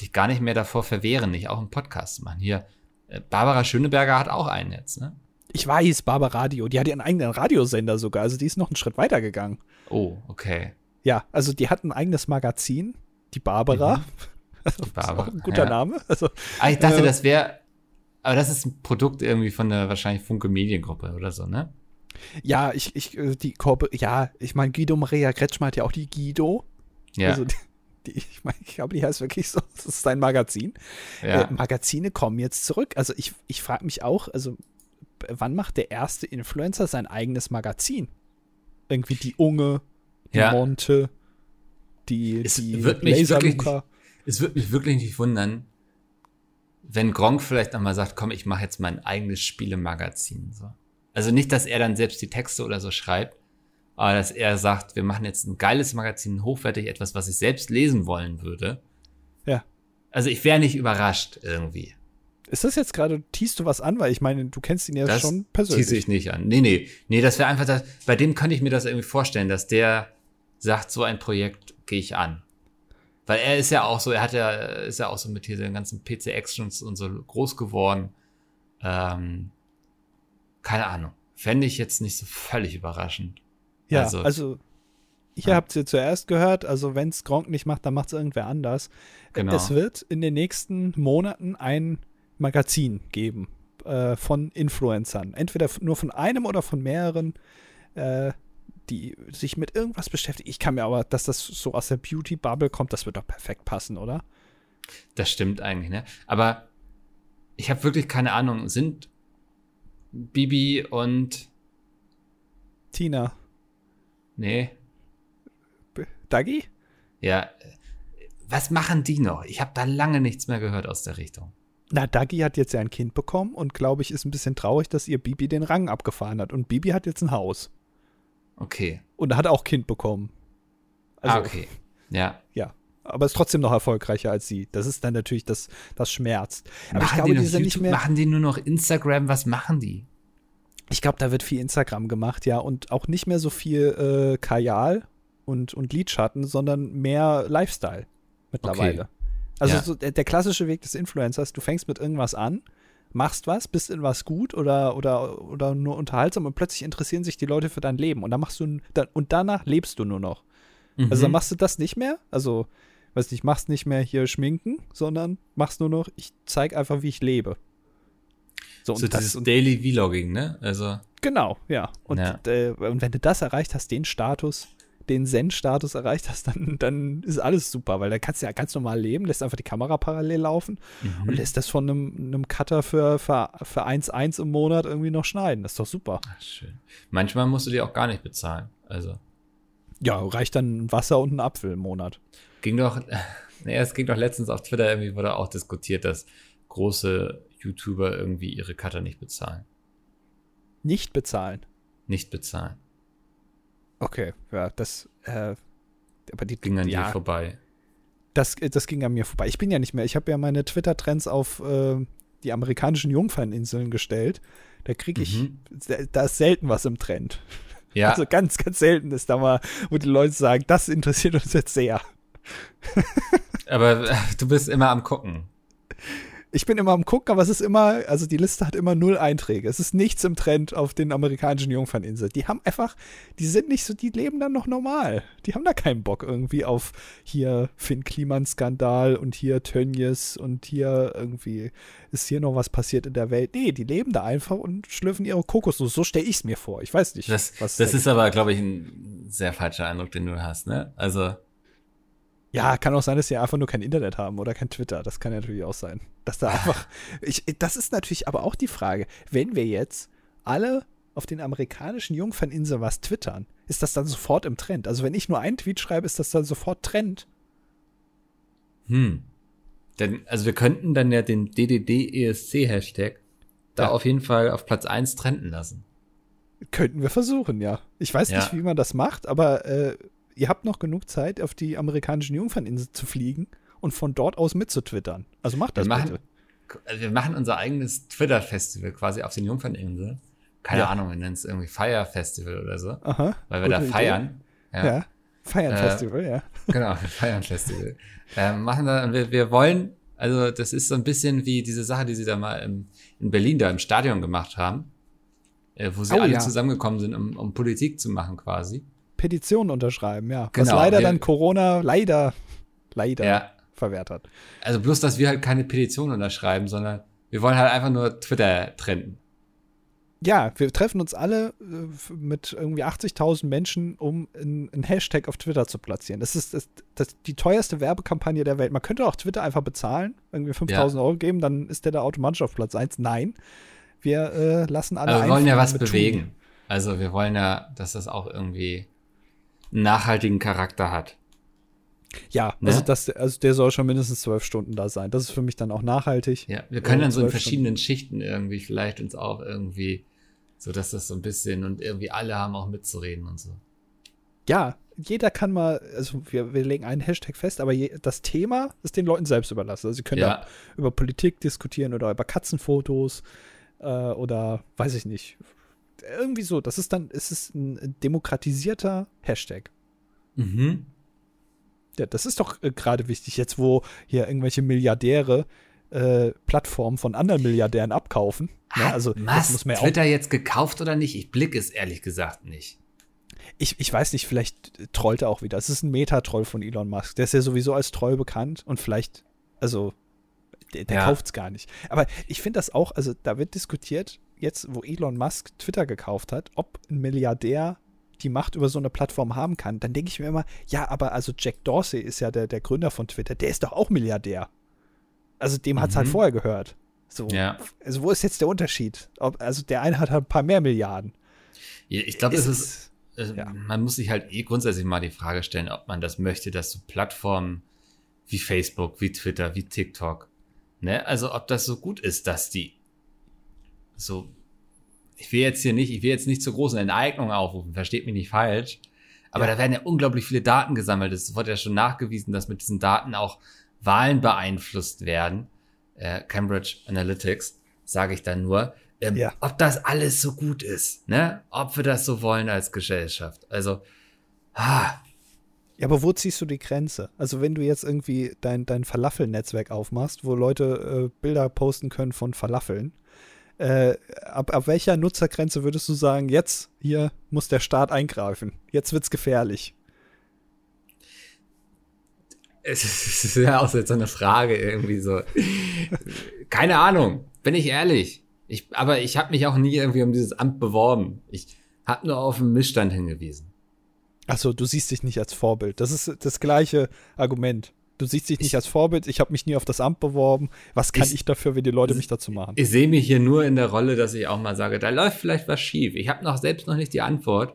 dich gar nicht mehr davor verwehren, nicht auch einen Podcast zu machen. Hier, äh, Barbara Schöneberger hat auch einen jetzt, ne? Ich weiß, Barbara Radio, die hat ihren eigenen Radiosender sogar, also die ist noch einen Schritt weiter gegangen. Oh, okay. Ja, also die hat ein eigenes Magazin die Barbara. Mhm. Die Barbara. ein guter ja. Name. Also, ah, ich dachte, äh, das wäre, aber das ist ein Produkt irgendwie von der wahrscheinlich Funke Mediengruppe oder so, ne? Ja, ich, ich, äh, die Korbe, ja, ich meine, Guido Maria Kretschmer hat ja auch die Guido. Ja. Also, die, die, ich meine, ich glaube, die heißt wirklich so, das ist ein Magazin. Ja. Äh, Magazine kommen jetzt zurück. Also, ich, ich frage mich auch, also, wann macht der erste Influencer sein eigenes Magazin? Irgendwie die Unge, die ja. Monte die, es die wird mich wirklich, Es wird mich wirklich nicht wundern, wenn Gronk vielleicht nochmal sagt, komm, ich mache jetzt mein eigenes Spielemagazin. So. Also nicht, dass er dann selbst die Texte oder so schreibt, aber dass er sagt, wir machen jetzt ein geiles Magazin, hochwertig, etwas, was ich selbst lesen wollen würde. Ja. Also ich wäre nicht überrascht irgendwie. Ist das jetzt gerade, tiest du was an? Weil ich meine, du kennst ihn ja das schon persönlich. Das ich nicht an. Nee, nee. Nee, das wäre einfach das, bei dem könnte ich mir das irgendwie vorstellen, dass der sagt, so ein Projekt gehe ich an. Weil er ist ja auch so, er hat ja, ist ja auch so mit hier den ganzen PC-Actions und so groß geworden. Ähm, keine Ahnung. Fände ich jetzt nicht so völlig überraschend. Ja, also, also ihr ja. habt es ja zuerst gehört, also wenn es Gronk nicht macht, dann macht es irgendwer anders. Genau. Es wird in den nächsten Monaten ein Magazin geben äh, von Influencern. Entweder nur von einem oder von mehreren. Äh, die sich mit irgendwas beschäftigen. Ich kann mir aber, dass das so aus der Beauty-Bubble kommt, das wird doch perfekt passen, oder? Das stimmt eigentlich, ne? Aber ich habe wirklich keine Ahnung. Sind Bibi und Tina? Nee. Dagi? Ja. Was machen die noch? Ich habe da lange nichts mehr gehört aus der Richtung. Na, Dagi hat jetzt ja ein Kind bekommen und glaube ich, ist ein bisschen traurig, dass ihr Bibi den Rang abgefahren hat. Und Bibi hat jetzt ein Haus. Okay. Und hat auch Kind bekommen. Also, ah, okay. Ja. Ja. Aber ist trotzdem noch erfolgreicher als sie. Das ist dann natürlich das, das schmerzt. Aber machen ich glaube, die, die sind YouTube, nicht mehr. Machen die nur noch Instagram? Was machen die? Ich glaube, da wird viel Instagram gemacht, ja. Und auch nicht mehr so viel äh, Kajal und, und Lidschatten, sondern mehr Lifestyle mittlerweile. Okay. Also ja. so der, der, klassische Weg des Influencers, du fängst mit irgendwas an, machst was, bist in was gut oder, oder, oder nur unterhaltsam und plötzlich interessieren sich die Leute für dein Leben und dann machst du und danach lebst du nur noch. Mhm. Also dann machst du das nicht mehr, also weiß nicht, machst nicht mehr hier schminken, sondern machst nur noch, ich zeig einfach, wie ich lebe. So, so dieses das, Daily Vlogging, ne? Also genau, ja. Und, ja. Äh, und wenn du das erreicht hast, den Status, den Zen-Status erreicht hast, dann, dann ist alles super, weil da kannst du ja ganz normal leben, lässt einfach die Kamera parallel laufen mhm. und lässt das von einem, einem Cutter für, für, für 1,1 im Monat irgendwie noch schneiden. Das ist doch super. Ach, schön. Manchmal musst du dir auch gar nicht bezahlen. Also. Ja, reicht dann Wasser und ein Apfel im Monat. Ging doch, naja, es ging doch letztens auf Twitter irgendwie, wurde auch diskutiert, dass große YouTuber irgendwie ihre Cutter nicht bezahlen. Nicht bezahlen? Nicht bezahlen. Okay, ja, das, äh, aber die ging an ja, dir vorbei. Das, das ging an mir vorbei. Ich bin ja nicht mehr. Ich habe ja meine Twitter-Trends auf äh, die amerikanischen Jungferninseln gestellt. Da kriege ich, mhm. da ist selten was im Trend. Ja. Also ganz, ganz selten ist da mal, wo die Leute sagen, das interessiert uns jetzt sehr. Aber äh, du bist immer am Gucken ich bin immer am gucken, aber es ist immer, also die Liste hat immer null Einträge. Es ist nichts im Trend auf den amerikanischen Jungferninseln. Die haben einfach, die sind nicht so, die leben dann noch normal. Die haben da keinen Bock irgendwie auf hier Finn Kliman-Skandal und hier Tönnies und hier irgendwie ist hier noch was passiert in der Welt. Nee, die leben da einfach und schlürfen ihre Kokosnuss. So stelle ich es mir vor. Ich weiß nicht. Das, was das ist aber, glaube ich, ein sehr falscher Eindruck, den du hast, ne? Also ja, kann auch sein, dass sie einfach nur kein Internet haben oder kein Twitter. Das kann natürlich auch sein. Dass da einfach. Ich, das ist natürlich aber auch die Frage, wenn wir jetzt alle auf den amerikanischen Jungferninseln was twittern, ist das dann sofort im Trend? Also wenn ich nur einen Tweet schreibe, ist das dann sofort Trend? Hm. Denn, also wir könnten dann ja den DDD-ESC-Hashtag da ja. auf jeden Fall auf Platz 1 trenden lassen. Könnten wir versuchen, ja. Ich weiß ja. nicht, wie man das macht, aber äh, ihr habt noch genug Zeit, auf die amerikanischen Jungferninseln zu fliegen und von dort aus mitzutwittern. Also macht das wir machen, bitte. Also wir machen unser eigenes Twitter-Festival quasi auf den Jungferninseln. Keine ja. Ahnung, wir nennen es irgendwie Fire Festival oder so. Aha, weil wir da feiern. Ja. ja. Feiern äh, Festival, ja. Genau, Feiern Festival. äh, machen da, wir, wir wollen, also das ist so ein bisschen wie diese Sache, die sie da mal im, in Berlin da im Stadion gemacht haben, äh, wo sie oh, alle ja. zusammengekommen sind, um, um Politik zu machen quasi. Petitionen unterschreiben, ja. Genau. Was leider dann Corona leider, leider ja. verwehrt hat. Also bloß, dass wir halt keine Petition unterschreiben, sondern wir wollen halt einfach nur Twitter trenden. Ja, wir treffen uns alle äh, mit irgendwie 80.000 Menschen, um einen Hashtag auf Twitter zu platzieren. Das ist das, das, die teuerste Werbekampagne der Welt. Man könnte auch Twitter einfach bezahlen, irgendwie 5.000 ja. Euro geben, dann ist der da automatisch auf Platz 1. Nein, wir äh, lassen alle. Aber wir wollen ja was bewegen. Tun. Also wir wollen ja, dass das auch irgendwie nachhaltigen Charakter hat. Ja, ne? also, das, also der soll schon mindestens zwölf Stunden da sein. Das ist für mich dann auch nachhaltig. Ja, wir können dann so in verschiedenen Stunden. Schichten irgendwie vielleicht uns auch irgendwie, so dass das so ein bisschen und irgendwie alle haben auch mitzureden und so. Ja, jeder kann mal, also wir, wir legen einen Hashtag fest, aber je, das Thema ist den Leuten selbst überlassen. Also sie können ja. über Politik diskutieren oder über Katzenfotos äh, oder weiß ich nicht, irgendwie so. Das ist dann, es ist ein demokratisierter Hashtag. Mhm. Ja, das ist doch äh, gerade wichtig, jetzt wo hier irgendwelche Milliardäre äh, Plattformen von anderen Milliardären abkaufen. Ne? Hat also das muss man ja Twitter jetzt gekauft oder nicht? Ich blicke es ehrlich gesagt nicht. Ich, ich weiß nicht, vielleicht trollt er auch wieder. Es ist ein Metatroll von Elon Musk. Der ist ja sowieso als Troll bekannt und vielleicht, also, der, der ja. kauft es gar nicht. Aber ich finde das auch, also da wird diskutiert, jetzt, wo Elon Musk Twitter gekauft hat, ob ein Milliardär die Macht über so eine Plattform haben kann, dann denke ich mir immer, ja, aber also Jack Dorsey ist ja der, der Gründer von Twitter, der ist doch auch Milliardär. Also dem mhm. hat es halt vorher gehört. So. Ja. Also wo ist jetzt der Unterschied? Ob, also der eine hat halt ein paar mehr Milliarden. Ja, ich glaube, es ist, also ja. man muss sich halt eh grundsätzlich mal die Frage stellen, ob man das möchte, dass so Plattformen wie Facebook, wie Twitter, wie TikTok, ne, also ob das so gut ist, dass die so, ich will jetzt hier nicht, ich will jetzt nicht zur großen Enteignung aufrufen, versteht mich nicht falsch, Aber ja. da werden ja unglaublich viele Daten gesammelt. Es wurde ja schon nachgewiesen, dass mit diesen Daten auch Wahlen beeinflusst werden. Äh, Cambridge Analytics, sage ich dann nur. Ähm, ja. Ob das alles so gut ist, ne? Ob wir das so wollen als Gesellschaft. Also, ah. Ja, aber wo ziehst du die Grenze? Also, wenn du jetzt irgendwie dein, dein Falafel-Netzwerk aufmachst, wo Leute äh, Bilder posten können von Falafeln, äh, ab, ab welcher Nutzergrenze würdest du sagen, jetzt hier muss der Staat eingreifen? Jetzt wird's gefährlich. Es ist ja auch so eine Frage irgendwie so. Keine Ahnung, bin ich ehrlich. Ich, aber ich habe mich auch nie irgendwie um dieses Amt beworben. Ich habe nur auf den Missstand hingewiesen. Achso, du siehst dich nicht als Vorbild. Das ist das gleiche Argument. Du siehst dich nicht als Vorbild, ich habe mich nie auf das Amt beworben. Was kann ich, ich dafür, wenn die Leute mich dazu machen? Ich sehe mich hier nur in der Rolle, dass ich auch mal sage, da läuft vielleicht was schief. Ich habe noch selbst noch nicht die Antwort,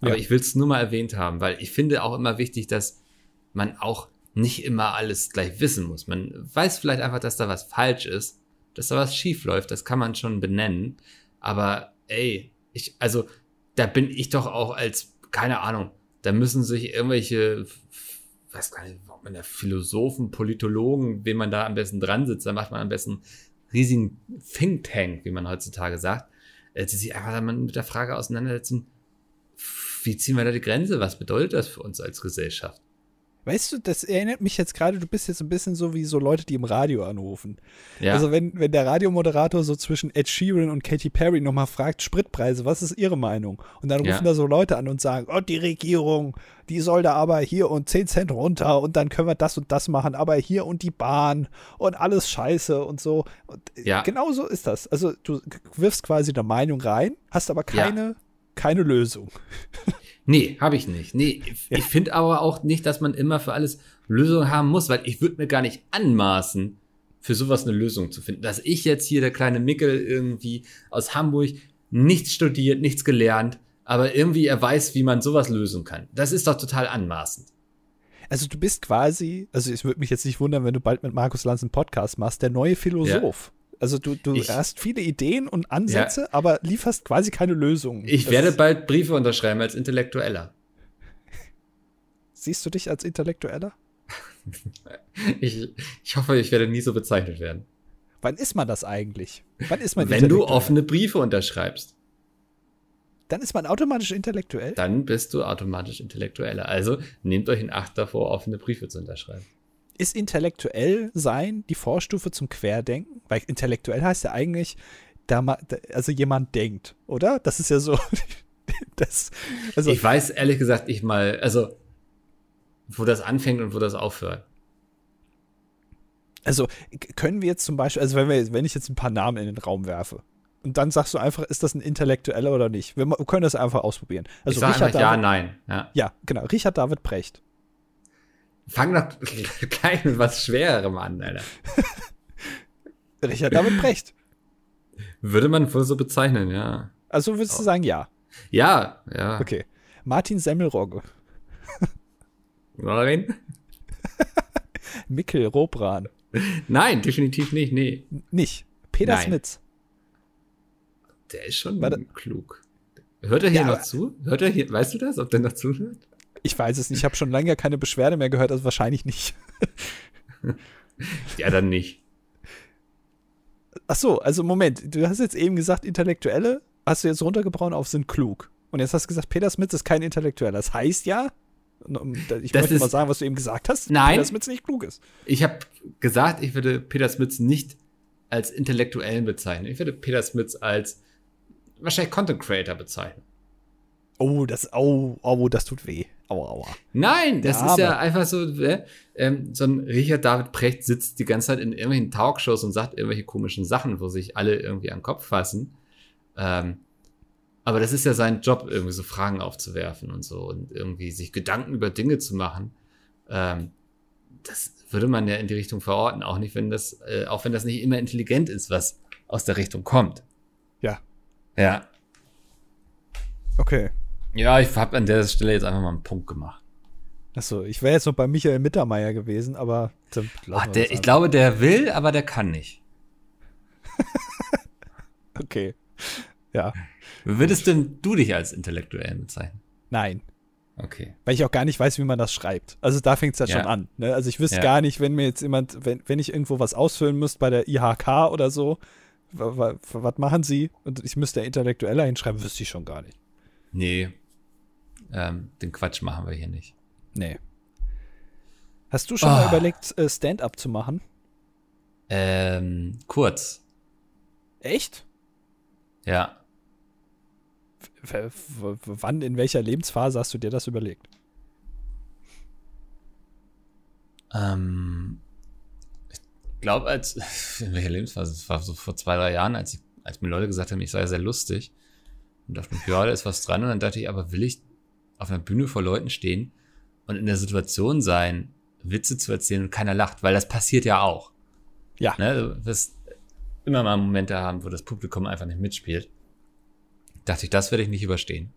aber ja. ich will es nur mal erwähnt haben, weil ich finde auch immer wichtig, dass man auch nicht immer alles gleich wissen muss. Man weiß vielleicht einfach, dass da was falsch ist, dass da was schief läuft, das kann man schon benennen. Aber ey, ich, also, da bin ich doch auch als, keine Ahnung, da müssen sich irgendwelche, weiß gar nicht, ob man da Philosophen, Politologen, wen man da am besten dran sitzt, da macht man am besten riesigen Think Tank, wie man heutzutage sagt, äh, die sich einfach mit der Frage auseinandersetzen, wie ziehen wir da die Grenze? Was bedeutet das für uns als Gesellschaft? Weißt du, das erinnert mich jetzt gerade, du bist jetzt ein bisschen so wie so Leute, die im Radio anrufen. Ja. Also wenn, wenn der Radiomoderator so zwischen Ed Sheeran und Katy Perry nochmal fragt, Spritpreise, was ist ihre Meinung? Und dann rufen ja. da so Leute an und sagen, oh, die Regierung, die soll da aber hier und 10 Cent runter und dann können wir das und das machen, aber hier und die Bahn und alles scheiße und so. Und ja. Genau so ist das. Also du wirfst quasi eine Meinung rein, hast aber keine, ja. keine Lösung. Nee, habe ich nicht. Nee, ich finde aber auch nicht, dass man immer für alles Lösungen haben muss, weil ich würde mir gar nicht anmaßen, für sowas eine Lösung zu finden. Dass ich jetzt hier, der kleine Mickel irgendwie aus Hamburg, nichts studiert, nichts gelernt, aber irgendwie er weiß, wie man sowas lösen kann. Das ist doch total anmaßend. Also du bist quasi, also es würde mich jetzt nicht wundern, wenn du bald mit Markus Lanz einen Podcast machst, der neue Philosoph. Ja. Also du, du ich, hast viele Ideen und Ansätze, ja. aber lieferst quasi keine Lösung. Ich das werde bald Briefe unterschreiben als Intellektueller. Siehst du dich als Intellektueller? ich, ich hoffe, ich werde nie so bezeichnet werden. Wann ist man das eigentlich? Wann ist man Wenn du offene Briefe unterschreibst. Dann ist man automatisch intellektuell? Dann bist du automatisch intellektueller. Also nehmt euch in Acht davor, offene Briefe zu unterschreiben ist intellektuell sein die Vorstufe zum Querdenken? Weil intellektuell heißt ja eigentlich, da also jemand denkt, oder? Das ist ja so. das, also ich weiß ehrlich gesagt nicht mal, also wo das anfängt und wo das aufhört. Also können wir jetzt zum Beispiel, also wenn, wir, wenn ich jetzt ein paar Namen in den Raum werfe, und dann sagst du einfach, ist das ein Intellektueller oder nicht? Wir, können das einfach ausprobieren. Also ich sag Richard David, ja, nein. Ja. ja, genau. Richard David Precht. Fang doch gleich mit was Schwererem an, Alter. Richard David Brecht. Würde man wohl so bezeichnen, ja. Also würdest du sagen, ja? Ja, ja. Okay. Martin Semmelrogge. Nein. Mikkel Robran. Nein, definitiv nicht, nee. Nicht. Peter Nein. Smits. Der ist schon Warte. klug. Hört er hier ja, noch zu? Hört er hier, weißt du das, ob der noch zuhört? Ich weiß es nicht. Ich habe schon lange keine Beschwerde mehr gehört, also wahrscheinlich nicht. ja, dann nicht. Ach so, also Moment. Du hast jetzt eben gesagt, Intellektuelle hast du jetzt runtergebrochen auf sind klug. Und jetzt hast du gesagt, Peter Smith ist kein Intellektueller. Das heißt ja, ich das möchte mal sagen, was du eben gesagt hast, nein, Peter Smith nicht klug ist. Ich habe gesagt, ich würde Peter Smith nicht als Intellektuellen bezeichnen. Ich würde Peter Smith als wahrscheinlich Content Creator bezeichnen. Oh, das, oh, oh, das tut weh. Aua, aua. Nein, das ist ja einfach so, äh, ähm, so ein Richard David Precht sitzt die ganze Zeit in irgendwelchen Talkshows und sagt irgendwelche komischen Sachen, wo sich alle irgendwie an den Kopf fassen. Ähm, aber das ist ja sein Job, irgendwie so Fragen aufzuwerfen und so und irgendwie sich Gedanken über Dinge zu machen. Ähm, das würde man ja in die Richtung verorten, auch nicht, wenn das, äh, auch wenn das nicht immer intelligent ist, was aus der Richtung kommt. Ja. Ja. Okay. Ja, ich habe an der Stelle jetzt einfach mal einen Punkt gemacht. Achso, ich wäre jetzt noch bei Michael Mittermeier gewesen, aber Ach, der, ich glaube, der will, aber der kann nicht. okay. Ja. Würdest denn du dich als intellektuell bezeichnen? Nein. Okay. Weil ich auch gar nicht weiß, wie man das schreibt. Also da fängt es ja, ja, schon an. Ne? Also ich wüsste ja. gar nicht, wenn mir jetzt jemand, wenn, wenn ich irgendwo was ausfüllen müsste bei der IHK oder so, was machen Sie? Und ich müsste intellektueller hinschreiben, wüsste ich schon gar nicht. Nee. Ähm, den Quatsch machen wir hier nicht. Nee. Hast du schon oh. mal überlegt, äh, Stand-up zu machen? Ähm, kurz. Echt? Ja. W wann, in welcher Lebensphase hast du dir das überlegt? Ähm, ich glaube, als in welcher Lebensphase? Das war so vor zwei, drei Jahren, als, ich, als mir Leute gesagt haben, ich sei sehr lustig. Und dachte ja, da ist was dran. Und dann dachte ich, aber will ich auf einer Bühne vor Leuten stehen und in der Situation sein, Witze zu erzählen und keiner lacht, weil das passiert ja auch. Ja. Ne, du wirst immer mal Momente haben, wo das Publikum einfach nicht mitspielt. Dachte ich, das werde ich nicht überstehen.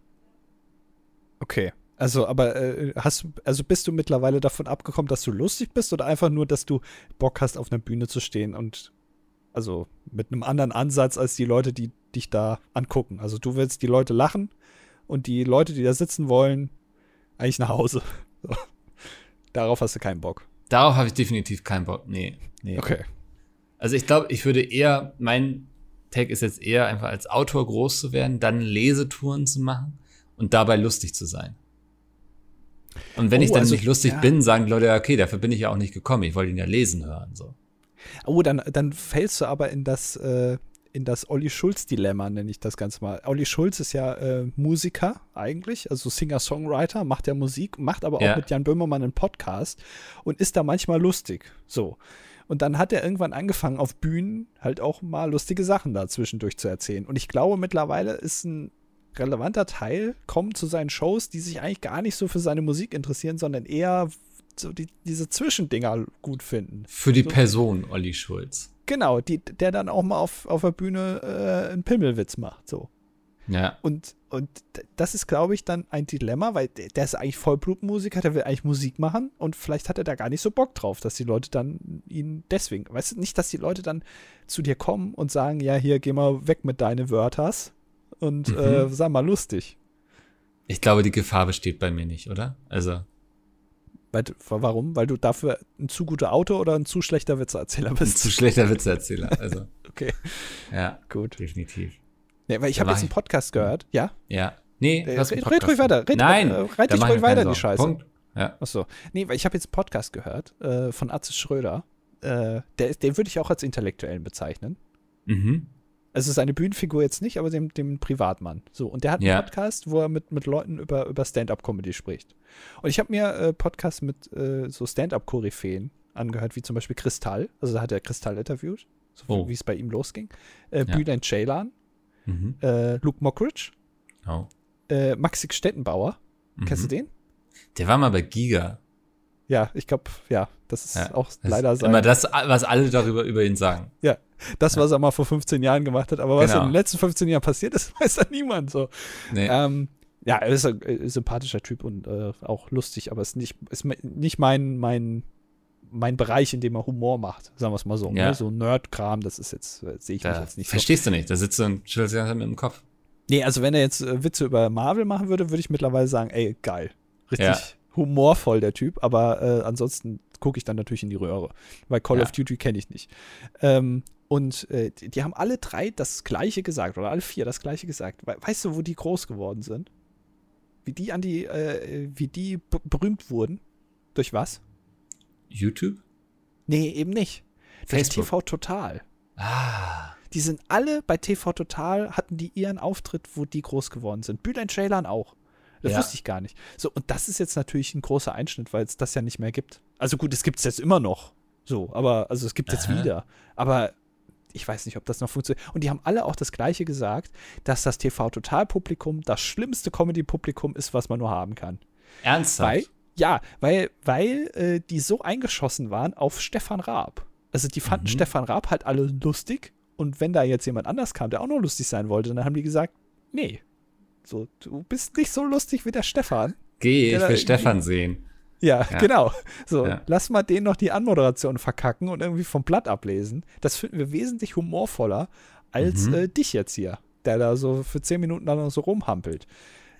Okay. Also, aber äh, hast also bist du mittlerweile davon abgekommen, dass du lustig bist oder einfach nur, dass du Bock hast, auf einer Bühne zu stehen und also mit einem anderen Ansatz als die Leute, die dich da angucken. Also du willst die Leute lachen und die Leute, die da sitzen wollen, eigentlich nach Hause. So. Darauf hast du keinen Bock. Darauf habe ich definitiv keinen Bock. Nee, nee. Okay. Also ich glaube, ich würde eher, mein Take ist jetzt eher einfach als Autor groß zu werden, dann Lesetouren zu machen und dabei lustig zu sein. Und wenn oh, ich dann also, nicht lustig ja. bin, sagen die Leute, okay, dafür bin ich ja auch nicht gekommen. Ich wollte ihn ja lesen hören. So. Oh, dann, dann fällst du aber in das, äh, in das Olli Schulz-Dilemma, nenne ich das Ganze mal. Olli Schulz ist ja äh, Musiker eigentlich, also Singer-Songwriter, macht ja Musik, macht aber auch ja. mit Jan Böhmermann einen Podcast und ist da manchmal lustig. So. Und dann hat er irgendwann angefangen, auf Bühnen halt auch mal lustige Sachen da zwischendurch zu erzählen. Und ich glaube, mittlerweile ist ein relevanter Teil, kommen zu seinen Shows, die sich eigentlich gar nicht so für seine Musik interessieren, sondern eher so die, diese Zwischendinger gut finden. Für die so, Person Olli Schulz. Genau, die, der dann auch mal auf, auf der Bühne äh, einen Pimmelwitz macht. So. Ja. Und, und das ist, glaube ich, dann ein Dilemma, weil der, der ist eigentlich Vollblutmusiker, der will eigentlich Musik machen und vielleicht hat er da gar nicht so Bock drauf, dass die Leute dann ihn deswegen, weißt du, nicht, dass die Leute dann zu dir kommen und sagen, ja, hier, geh mal weg mit deinen Wörters und mhm. äh, sei mal lustig. Ich glaube, die Gefahr besteht bei mir nicht, oder? Also. Weil, warum? Weil du dafür ein zu guter Autor oder ein zu schlechter Witzeerzähler bist? Ein zu schlechter Witzeerzähler, also. okay. Ja, gut. Definitiv. Nee, weil ich habe jetzt einen Podcast gehört, ja? Ja. Nee, äh, red, red ruhig weiter. Red, Nein. Äh, reit dich ruhig weiter, die Scheiße. Punkt. Ja. Achso. Nee, weil ich habe jetzt einen Podcast gehört äh, von Atze Schröder. Äh, der, den würde ich auch als Intellektuellen bezeichnen. Mhm. Also seine Bühnenfigur jetzt nicht, aber dem, dem Privatmann. So, und der hat ja. einen Podcast, wo er mit, mit Leuten über, über Stand-up-Comedy spricht. Und ich habe mir äh, Podcasts mit äh, so Stand-up-Koryphäen angehört, wie zum Beispiel Kristall. Also da hat er Kristall interviewt, so oh. wie es bei ihm losging. Äh, ja. Bülent Ceylan, mhm. äh, Luke Mockridge, oh. Maxik Stettenbauer. Mhm. Kennst du den? Der war mal bei Giga. Ja, ich glaube, ja, das ist ja, auch leider sein. Immer das, was alle darüber über ihn sagen. Ja, das, was ja. er mal vor 15 Jahren gemacht hat. Aber was genau. in den letzten 15 Jahren passiert ist, weiß da niemand so. Nee. Ähm, ja, er ist ein äh, sympathischer Typ und äh, auch lustig, aber ist nicht, ist nicht mein, mein, mein Bereich, in dem er Humor macht, sagen wir es mal so. Ja. Ne? So Nerd-Kram, das ist jetzt, äh, sehe ich da mich jetzt nicht Verstehst so. du nicht, da sitzt du und schüttelst mit dem Kopf. Nee, also wenn er jetzt äh, Witze über Marvel machen würde, würde ich mittlerweile sagen, ey, geil. Richtig ja. Humorvoll, der Typ, aber äh, ansonsten gucke ich dann natürlich in die Röhre, weil Call ja. of Duty kenne ich nicht. Ähm, und äh, die, die, haben alle drei das Gleiche gesagt, oder alle vier das Gleiche gesagt. Weißt du, wo die groß geworden sind? Wie die an die, äh, wie die berühmt wurden? Durch was? YouTube? Nee, eben nicht. Durch TV Total. Ah. Die sind alle bei TV Total, hatten die ihren Auftritt, wo die groß geworden sind. Bülent Ceylan auch. Das ja. wusste ich gar nicht. So, und das ist jetzt natürlich ein großer Einschnitt, weil es das ja nicht mehr gibt. Also gut, es gibt es jetzt immer noch. So, aber, also es gibt es jetzt wieder. Aber ich weiß nicht, ob das noch funktioniert. Und die haben alle auch das Gleiche gesagt, dass das TV-Total-Publikum das schlimmste Comedy-Publikum ist, was man nur haben kann. Ernsthaft? Weil, ja, weil, weil äh, die so eingeschossen waren auf Stefan Raab. Also die fanden mhm. Stefan Raab halt alle lustig. Und wenn da jetzt jemand anders kam, der auch noch lustig sein wollte, dann haben die gesagt, nee, so, du bist nicht so lustig wie der Stefan. Geh, ich will Stefan sehen. Ja, ja, genau. So, ja. lass mal den noch die Anmoderation verkacken und irgendwie vom Blatt ablesen. Das finden wir wesentlich humorvoller als mhm. äh, dich jetzt hier, der da so für zehn Minuten dann noch so rumhampelt.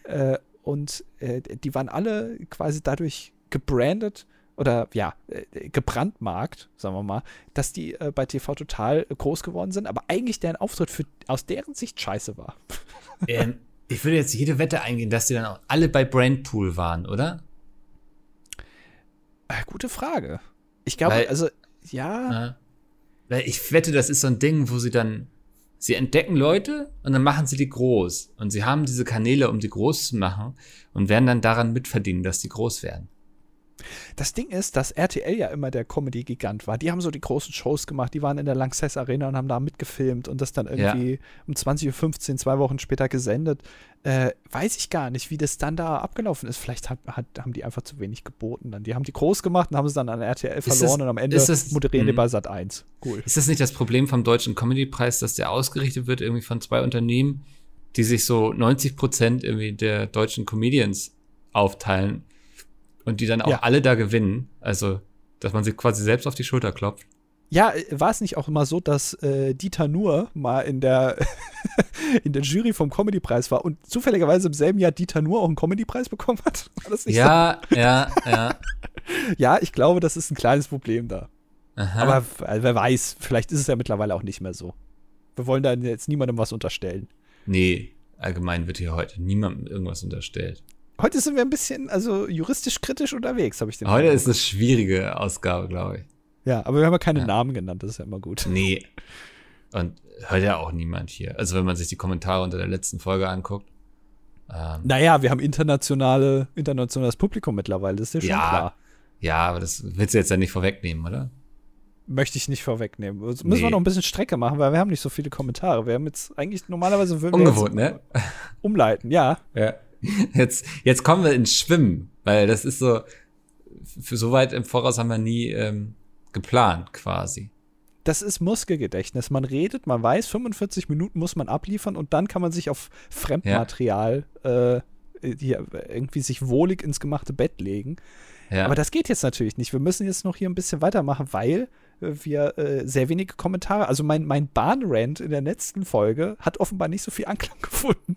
Äh, und äh, die waren alle quasi dadurch gebrandet oder ja, äh, gebrandmarkt, sagen wir mal, dass die äh, bei TV total groß geworden sind, aber eigentlich deren Auftritt für, aus deren Sicht scheiße war. Ähm, ich würde jetzt jede Wette eingehen, dass die dann auch alle bei Brandpool waren, oder? Äh, gute Frage. Ich glaube, also, ja. ja. Weil ich wette, das ist so ein Ding, wo sie dann, sie entdecken Leute und dann machen sie die groß. Und sie haben diese Kanäle, um die groß zu machen und werden dann daran mitverdienen, dass die groß werden. Das Ding ist, dass RTL ja immer der Comedy-Gigant war. Die haben so die großen Shows gemacht, die waren in der Lanxess Arena und haben da mitgefilmt und das dann irgendwie ja. um 20.15 Uhr, zwei Wochen später gesendet. Äh, weiß ich gar nicht, wie das dann da abgelaufen ist. Vielleicht hat, hat, haben die einfach zu wenig geboten dann. Die haben die groß gemacht und haben es dann an RTL verloren das, und am Ende das, moderieren die mhm. bei Sat 1. Cool. Ist das nicht das Problem vom Deutschen Comedy-Preis, dass der ausgerichtet wird irgendwie von zwei Unternehmen, die sich so 90 Prozent irgendwie der deutschen Comedians aufteilen? Und die dann auch ja. alle da gewinnen. Also, dass man sich quasi selbst auf die Schulter klopft. Ja, war es nicht auch immer so, dass äh, Dieter Nuhr mal in der, in der Jury vom Comedy-Preis war und zufälligerweise im selben Jahr Dieter Nuhr auch einen Comedy-Preis bekommen hat? War das nicht ja, so? ja, ja. ja, ich glaube, das ist ein kleines Problem da. Aha. Aber also, wer weiß, vielleicht ist es ja mittlerweile auch nicht mehr so. Wir wollen da jetzt niemandem was unterstellen. Nee, allgemein wird hier heute niemandem irgendwas unterstellt. Heute sind wir ein bisschen, also juristisch kritisch unterwegs, habe ich den Heute ist eine schwierige Ausgabe, glaube ich. Ja, aber wir haben ja keine ja. Namen genannt, das ist ja immer gut. Nee. Und hört ja auch niemand hier. Also, wenn man sich die Kommentare unter der letzten Folge anguckt. Ähm, naja, wir haben internationale, internationales Publikum mittlerweile, das ist ja schon ja, klar. Ja, aber das willst du jetzt ja nicht vorwegnehmen, oder? Möchte ich nicht vorwegnehmen. Jetzt müssen nee. wir noch ein bisschen Strecke machen, weil wir haben nicht so viele Kommentare. Wir haben jetzt eigentlich normalerweise würden Ungewohnt, ne? Umleiten, ja. Ja. Jetzt, jetzt kommen wir ins Schwimmen, weil das ist so, für so weit im Voraus haben wir nie ähm, geplant, quasi. Das ist Muskelgedächtnis. Man redet, man weiß, 45 Minuten muss man abliefern und dann kann man sich auf Fremdmaterial ja. äh, hier irgendwie sich wohlig ins gemachte Bett legen. Ja. Aber das geht jetzt natürlich nicht. Wir müssen jetzt noch hier ein bisschen weitermachen, weil wir äh, sehr wenige Kommentare, also mein, mein Bahnrant in der letzten Folge hat offenbar nicht so viel Anklang gefunden.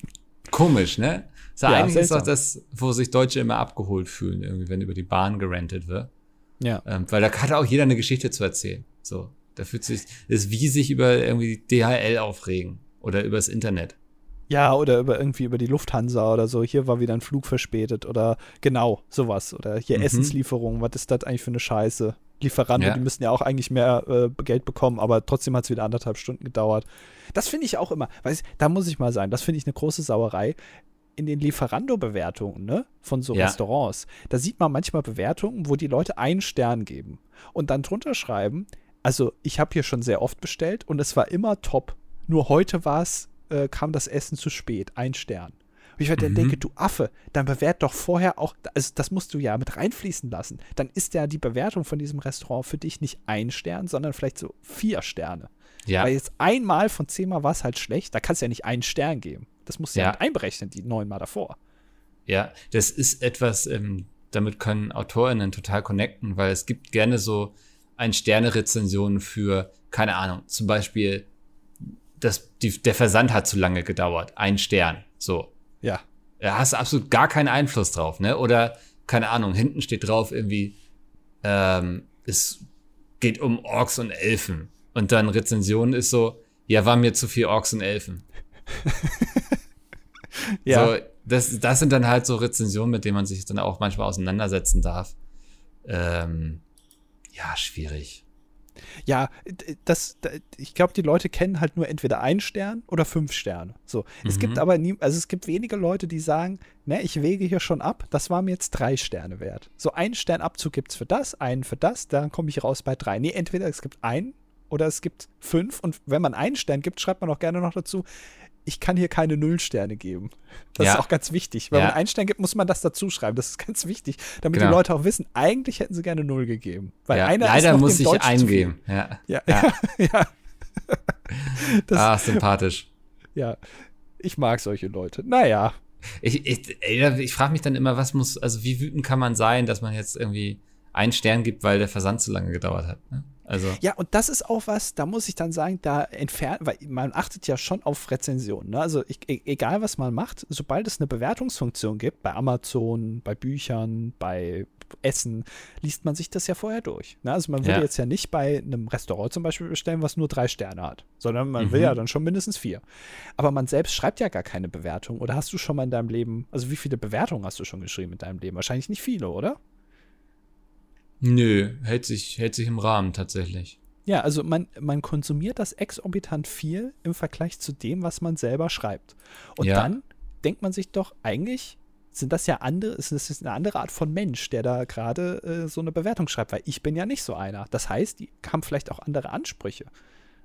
Komisch, ne? So, ja, eigentlich ist doch das, wo sich Deutsche immer abgeholt fühlen, irgendwie, wenn über die Bahn gerentet wird. Ja. Ähm, weil da hat auch jeder eine Geschichte zu erzählen. So, da fühlt sich, das ist wie sich über irgendwie DHL aufregen oder übers Internet. Ja, oder über irgendwie über die Lufthansa oder so. Hier war wieder ein Flug verspätet oder genau sowas. Oder hier mhm. Essenslieferung. Was ist das eigentlich für eine Scheiße? Lieferanten, ja. die müssen ja auch eigentlich mehr äh, Geld bekommen, aber trotzdem hat es wieder anderthalb Stunden gedauert. Das finde ich auch immer, weiß, da muss ich mal sagen, das finde ich eine große Sauerei in den Lieferando-Bewertungen ne, von so ja. Restaurants, da sieht man manchmal Bewertungen, wo die Leute einen Stern geben und dann drunter schreiben, also ich habe hier schon sehr oft bestellt und es war immer top. Nur heute war es, äh, kam das Essen zu spät, ein Stern. Und ich mhm. dann denke, du Affe, dann bewert doch vorher auch, also das musst du ja mit reinfließen lassen. Dann ist ja die Bewertung von diesem Restaurant für dich nicht ein Stern, sondern vielleicht so vier Sterne. Ja. Weil jetzt einmal von zehnmal war es halt schlecht, da kannst du ja nicht einen Stern geben. Das musst du ja, ja einberechnen, die neunmal davor. Ja, das ist etwas, ähm, damit können AutorInnen total connecten, weil es gibt gerne so Ein-Sterne-Rezensionen für, keine Ahnung, zum Beispiel, das, die, der Versand hat zu lange gedauert. Ein Stern. So. Ja. Da hast du absolut gar keinen Einfluss drauf, ne? Oder, keine Ahnung, hinten steht drauf irgendwie, ähm, es geht um Orks und Elfen. Und dann Rezension ist so, ja, war mir zu viel Orks und Elfen. ja. So, das, das sind dann halt so Rezensionen, mit denen man sich dann auch manchmal auseinandersetzen darf. Ähm, ja, schwierig. Ja, das, ich glaube, die Leute kennen halt nur entweder einen Stern oder fünf Sterne. So. Mhm. Es gibt aber nie, also es gibt wenige Leute, die sagen, ne, ich wege hier schon ab, das war mir jetzt drei Sterne wert. So einen Sternabzug gibt es für das, einen für das, dann komme ich raus bei drei. Nee, entweder es gibt einen oder es gibt fünf und wenn man einen Stern gibt, schreibt man auch gerne noch dazu, ich kann hier keine Nullsterne geben. Das ja. ist auch ganz wichtig. Wenn ja. man einen Stern gibt, muss man das dazu schreiben. Das ist ganz wichtig, damit genau. die Leute auch wissen, eigentlich hätten sie gerne Null gegeben. Weil ja. einer Leider muss ich eingeben. Ja. Ja. ja. das, ah, sympathisch. Ja. Ich mag solche Leute. Naja. Ich, ich, ich frage mich dann immer, was muss, also wie wütend kann man sein, dass man jetzt irgendwie einen Stern gibt, weil der Versand zu lange gedauert hat. Ne? Also. Ja, und das ist auch was, da muss ich dann sagen, da entfernt, weil man achtet ja schon auf Rezensionen. Ne? Also ich, e, egal, was man macht, sobald es eine Bewertungsfunktion gibt, bei Amazon, bei Büchern, bei Essen, liest man sich das ja vorher durch. Ne? Also man würde ja. jetzt ja nicht bei einem Restaurant zum Beispiel bestellen, was nur drei Sterne hat, sondern man mhm. will ja dann schon mindestens vier. Aber man selbst schreibt ja gar keine Bewertung. Oder hast du schon mal in deinem Leben, also wie viele Bewertungen hast du schon geschrieben in deinem Leben? Wahrscheinlich nicht viele, oder? Nö, hält sich, hält sich im Rahmen tatsächlich. Ja, also man, man konsumiert das exorbitant viel im Vergleich zu dem, was man selber schreibt. Und ja. dann denkt man sich doch, eigentlich sind das ja andere, ist das eine andere Art von Mensch, der da gerade äh, so eine Bewertung schreibt, weil ich bin ja nicht so einer. Das heißt, die haben vielleicht auch andere Ansprüche.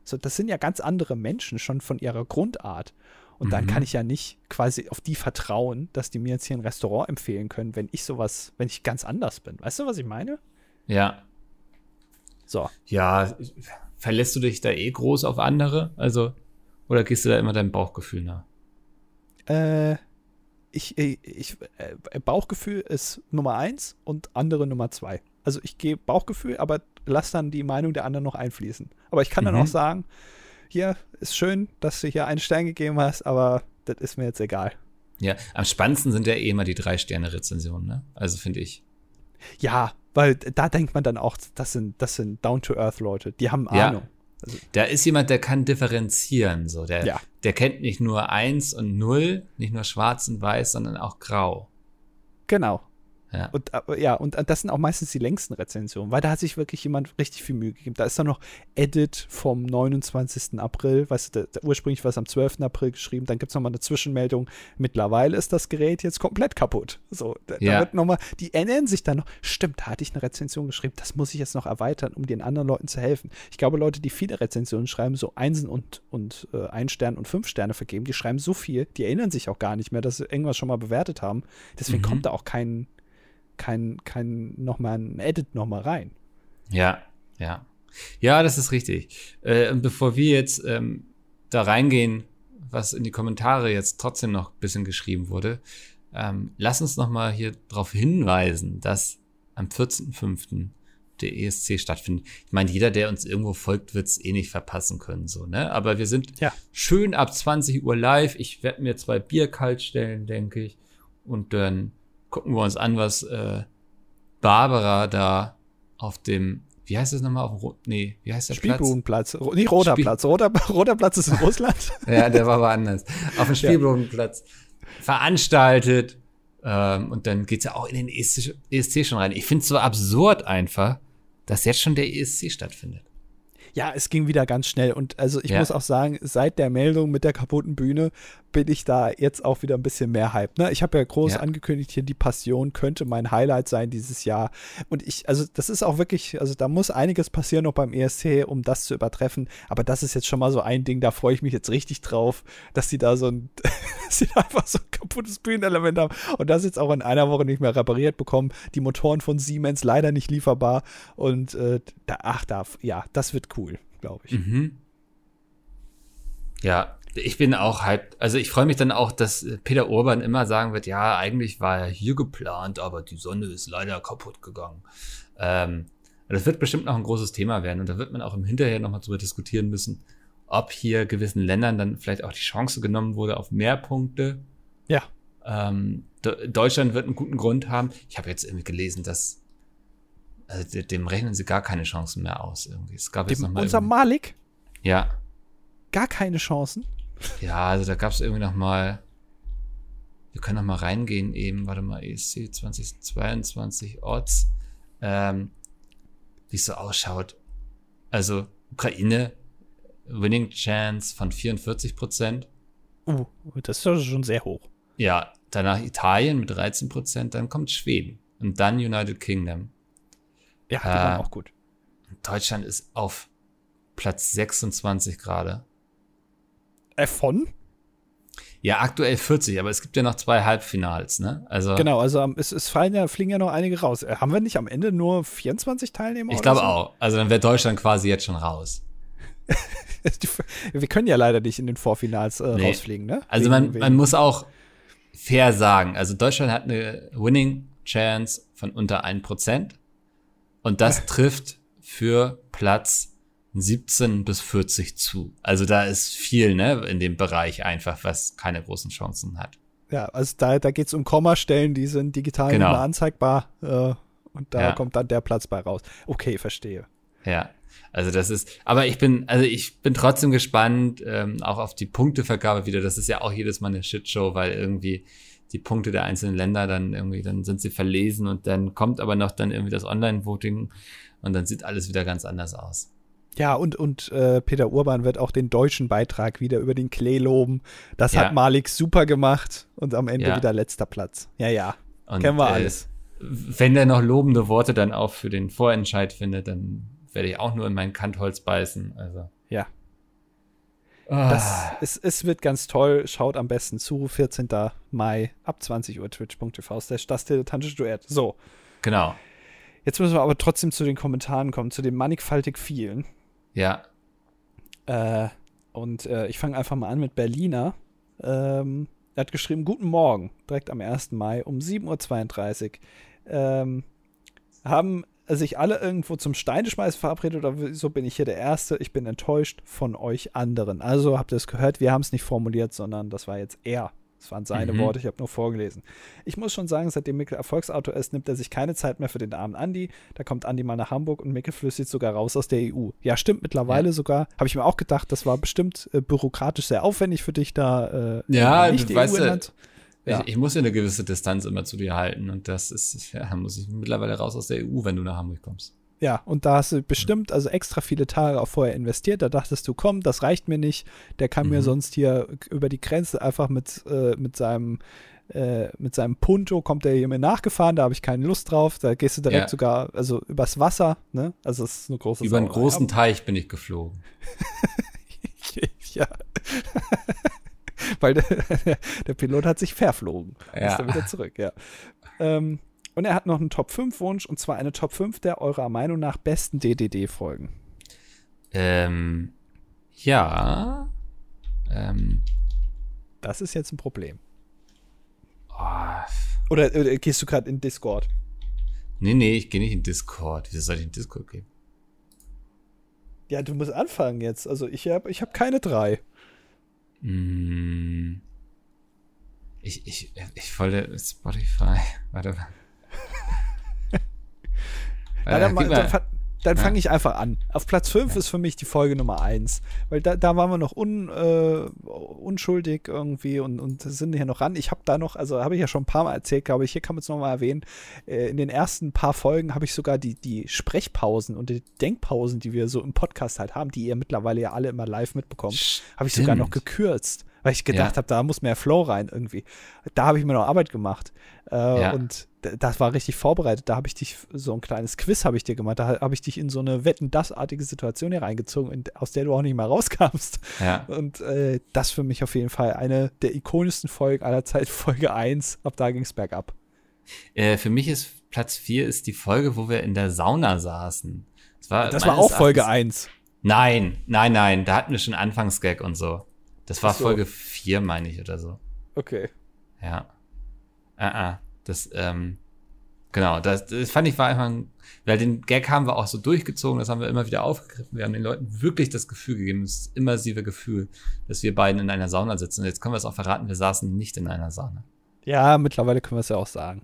So, das sind ja ganz andere Menschen schon von ihrer Grundart. Und mhm. dann kann ich ja nicht quasi auf die vertrauen, dass die mir jetzt hier ein Restaurant empfehlen können, wenn ich sowas, wenn ich ganz anders bin. Weißt du, was ich meine? Ja. So. Ja, verlässt du dich da eh groß auf andere? Also, oder gehst du da immer deinem Bauchgefühl nach? Äh, ich, ich, ich äh, Bauchgefühl ist Nummer eins und andere Nummer zwei. Also ich gehe Bauchgefühl, aber lass dann die Meinung der anderen noch einfließen. Aber ich kann mhm. dann auch sagen, hier ist schön, dass du hier einen Stern gegeben hast, aber das ist mir jetzt egal. Ja, am spannendsten sind ja eh immer die Drei-Sterne-Rezensionen, ne? Also finde ich. Ja, weil da denkt man dann auch, das sind, das sind Down-to-Earth-Leute, die haben Ahnung. Ja. Also, da ist jemand, der kann differenzieren, so. Der, ja. der kennt nicht nur eins und null, nicht nur schwarz und weiß, sondern auch grau. Genau. Ja. Und, äh, ja, und das sind auch meistens die längsten Rezensionen, weil da hat sich wirklich jemand richtig viel Mühe gegeben. Da ist dann noch Edit vom 29. April, weißt du, der, ursprünglich war es am 12. April geschrieben, dann gibt es nochmal eine Zwischenmeldung. Mittlerweile ist das Gerät jetzt komplett kaputt. So, da, ja. da wird nochmal, die erinnern sich dann noch, stimmt, da hatte ich eine Rezension geschrieben, das muss ich jetzt noch erweitern, um den anderen Leuten zu helfen. Ich glaube, Leute, die viele Rezensionen schreiben, so Einsen und, und äh, ein Stern und fünf Sterne vergeben, die schreiben so viel, die erinnern sich auch gar nicht mehr, dass sie irgendwas schon mal bewertet haben. Deswegen mhm. kommt da auch kein kein, kein nochmal ein Edit nochmal rein. Ja, ja. Ja, das ist richtig. Äh, bevor wir jetzt ähm, da reingehen, was in die Kommentare jetzt trotzdem noch ein bisschen geschrieben wurde, ähm, lass uns nochmal hier darauf hinweisen, dass am 14.05. der ESC stattfindet. Ich meine, jeder, der uns irgendwo folgt, wird es eh nicht verpassen können, so, ne? Aber wir sind ja. schön ab 20 Uhr live. Ich werde mir zwei Bier kalt stellen, denke ich. Und dann gucken wir uns an, was äh, Barbara da auf dem, wie heißt das nochmal? Auf dem, nee, wie heißt der Spielbodenplatz. Platz? Nicht Roter Spiel Platz. Roter, Roter Platz ist in Russland. ja, der war woanders. Auf dem Spielbodenplatz ja. veranstaltet. Ähm, und dann geht's ja auch in den ESC, ESC schon rein. Ich finde es so absurd einfach, dass jetzt schon der ESC stattfindet. Ja, es ging wieder ganz schnell. Und also ich ja. muss auch sagen, seit der Meldung mit der kaputten Bühne bin ich da jetzt auch wieder ein bisschen mehr Hype. Ne? Ich habe ja groß ja. angekündigt, hier die Passion könnte mein Highlight sein dieses Jahr. Und ich, also das ist auch wirklich, also da muss einiges passieren noch beim ESC, um das zu übertreffen. Aber das ist jetzt schon mal so ein Ding, da freue ich mich jetzt richtig drauf, dass sie da so ein, dass sie da einfach so ein kaputtes Bühnenelement haben und das jetzt auch in einer Woche nicht mehr repariert bekommen. Die Motoren von Siemens leider nicht lieferbar. Und äh, da, ach, da, ja, das wird cool, glaube ich. Mhm. Ja, ich bin auch halt, also ich freue mich dann auch, dass Peter Urban immer sagen wird, ja, eigentlich war er hier geplant, aber die Sonne ist leider kaputt gegangen. Ähm, das wird bestimmt noch ein großes Thema werden und da wird man auch im Hinterher nochmal drüber diskutieren müssen, ob hier gewissen Ländern dann vielleicht auch die Chance genommen wurde auf mehr Punkte. Ja. Ähm, Deutschland wird einen guten Grund haben. Ich habe jetzt irgendwie gelesen, dass also dem rechnen sie gar keine Chancen mehr aus. Irgendwie. Es gab dem, jetzt noch mal unser Malik? Ja. Gar keine Chancen? Ja, also da gab es irgendwie noch mal. Wir können noch mal reingehen eben. Warte mal, ESC 2022 Odds. Ähm, wie es so ausschaut. Also Ukraine Winning Chance von 44 Prozent. Uh, das ist also schon sehr hoch. Ja, danach Italien mit 13 Prozent, dann kommt Schweden und dann United Kingdom. Ja, die äh, waren auch gut. Deutschland ist auf Platz 26 gerade. Äh, von? Ja, aktuell 40, aber es gibt ja noch zwei Halbfinals, ne? Also genau, also es, es fallen ja, fliegen ja noch einige raus. Äh, haben wir nicht am Ende nur 24 Teilnehmer? Ich glaube so? auch. Also dann wäre Deutschland quasi jetzt schon raus. wir können ja leider nicht in den Vorfinals äh, nee. rausfliegen, ne? Also wegen, man, wegen. man muss auch fair sagen, also Deutschland hat eine Winning Chance von unter 1%. Und das trifft für Platz 17 bis 40 zu. Also da ist viel, ne, in dem Bereich einfach, was keine großen Chancen hat. Ja, also da, da geht es um Kommastellen, die sind digital genau. anzeigbar. Äh, und da ja. kommt dann der Platz bei raus. Okay, verstehe. Ja. Also das ist, aber ich bin, also ich bin trotzdem gespannt, ähm, auch auf die Punktevergabe wieder. Das ist ja auch jedes Mal eine Shitshow, weil irgendwie die Punkte der einzelnen Länder dann irgendwie, dann sind sie verlesen und dann kommt aber noch dann irgendwie das Online-Voting und dann sieht alles wieder ganz anders aus. Ja, und, und äh, Peter Urban wird auch den deutschen Beitrag wieder über den Klee loben. Das ja. hat Malik super gemacht und am Ende ja. wieder letzter Platz. Ja, ja. Und, Kennen wir äh, alles. Wenn der noch lobende Worte dann auch für den Vorentscheid findet, dann werde ich auch nur in mein Kantholz beißen. Also. Ja. Ah. Das, es, es wird ganz toll. Schaut am besten zu. 14. Mai ab 20 Uhr twitch.tv slash das dilettantische Duett. So. Genau. Jetzt müssen wir aber trotzdem zu den Kommentaren kommen, zu den mannigfaltig vielen. Ja. Äh, und äh, ich fange einfach mal an mit Berliner. Ähm, er hat geschrieben, guten Morgen, direkt am 1. Mai um 7.32 Uhr. Ähm, haben sich alle irgendwo zum Steineschmeißen verabredet oder so bin ich hier der Erste. Ich bin enttäuscht von euch anderen. Also habt ihr es gehört, wir haben es nicht formuliert, sondern das war jetzt er. Das waren seine mhm. Worte, ich habe nur vorgelesen. Ich muss schon sagen, seitdem Mikkel Erfolgsautor ist, nimmt er sich keine Zeit mehr für den armen Andi. Da kommt Andi mal nach Hamburg und Mikkel flüssigt sogar raus aus der EU. Ja, stimmt, mittlerweile ja. sogar. Habe ich mir auch gedacht, das war bestimmt äh, bürokratisch sehr aufwendig für dich da. Äh, ja, nicht du weißt ja. Ich, ich, muss ja eine gewisse Distanz immer zu dir halten und das ist, ja, muss ich mittlerweile raus aus der EU, wenn du nach Hamburg kommst. Ja, und da hast du bestimmt also extra viele Tage auch vorher investiert. Da dachtest du, komm, das reicht mir nicht. Der kann mhm. mir sonst hier über die Grenze einfach mit, äh, mit seinem äh, mit seinem Punto kommt er hier mir nachgefahren, da habe ich keine Lust drauf. Da gehst du direkt ja. sogar, also übers Wasser, ne? Also es ist eine große Über einen großen Teich bin ich geflogen. ja. Weil der, der, Pilot hat sich verflogen. Ja. Ist dann wieder zurück, ja. Ähm, und er hat noch einen Top 5 Wunsch und zwar eine Top 5 der eurer Meinung nach besten DDD-Folgen. Ähm, ja. Ähm. Das ist jetzt ein Problem. Oh. Oder, oder, gehst du gerade in Discord? Nee, nee, ich gehe nicht in Discord. Wieso soll ich in Discord gehen? Ja, du musst anfangen jetzt. Also ich habe ich hab keine drei. Mm. Ich, ich, ich wollte Spotify. Warte mal. Ja, dann, dann, dann, dann fange ich einfach an. Auf Platz 5 ja. ist für mich die Folge Nummer 1. Weil da, da waren wir noch un, äh, unschuldig irgendwie und, und sind hier noch ran. Ich habe da noch, also habe ich ja schon ein paar Mal erzählt, glaube ich, hier kann man es nochmal erwähnen. Äh, in den ersten paar Folgen habe ich sogar die, die Sprechpausen und die Denkpausen, die wir so im Podcast halt haben, die ihr mittlerweile ja alle immer live mitbekommt, habe ich sogar noch gekürzt weil ich gedacht ja. habe, da muss mehr Flow rein irgendwie. Da habe ich mir noch Arbeit gemacht. Äh, ja. Und das war richtig vorbereitet. Da habe ich dich, so ein kleines Quiz habe ich dir gemacht. Da habe ich dich in so eine Wetten-das-artige Situation hier reingezogen, aus der du auch nicht mal rauskamst. Ja. Und äh, das für mich auf jeden Fall eine der ikonischsten Folgen aller Zeit, Folge 1. Ab da ging es bergab. Äh, für mich ist Platz 4 ist die Folge, wo wir in der Sauna saßen. Das war, das war auch Folge 1. Nein, nein, nein. Da hatten wir schon Anfangsgag und so. Das war so. Folge 4, meine ich, oder so. Okay. Ja. Ah, ah. Das, ähm, genau, das, das fand ich war einfach ein, weil den Gag haben wir auch so durchgezogen, das haben wir immer wieder aufgegriffen. Wir haben den Leuten wirklich das Gefühl gegeben, das immersive Gefühl, dass wir beiden in einer Sauna sitzen. Und jetzt können wir es auch verraten, wir saßen nicht in einer Sauna. Ja, mittlerweile können wir es ja auch sagen.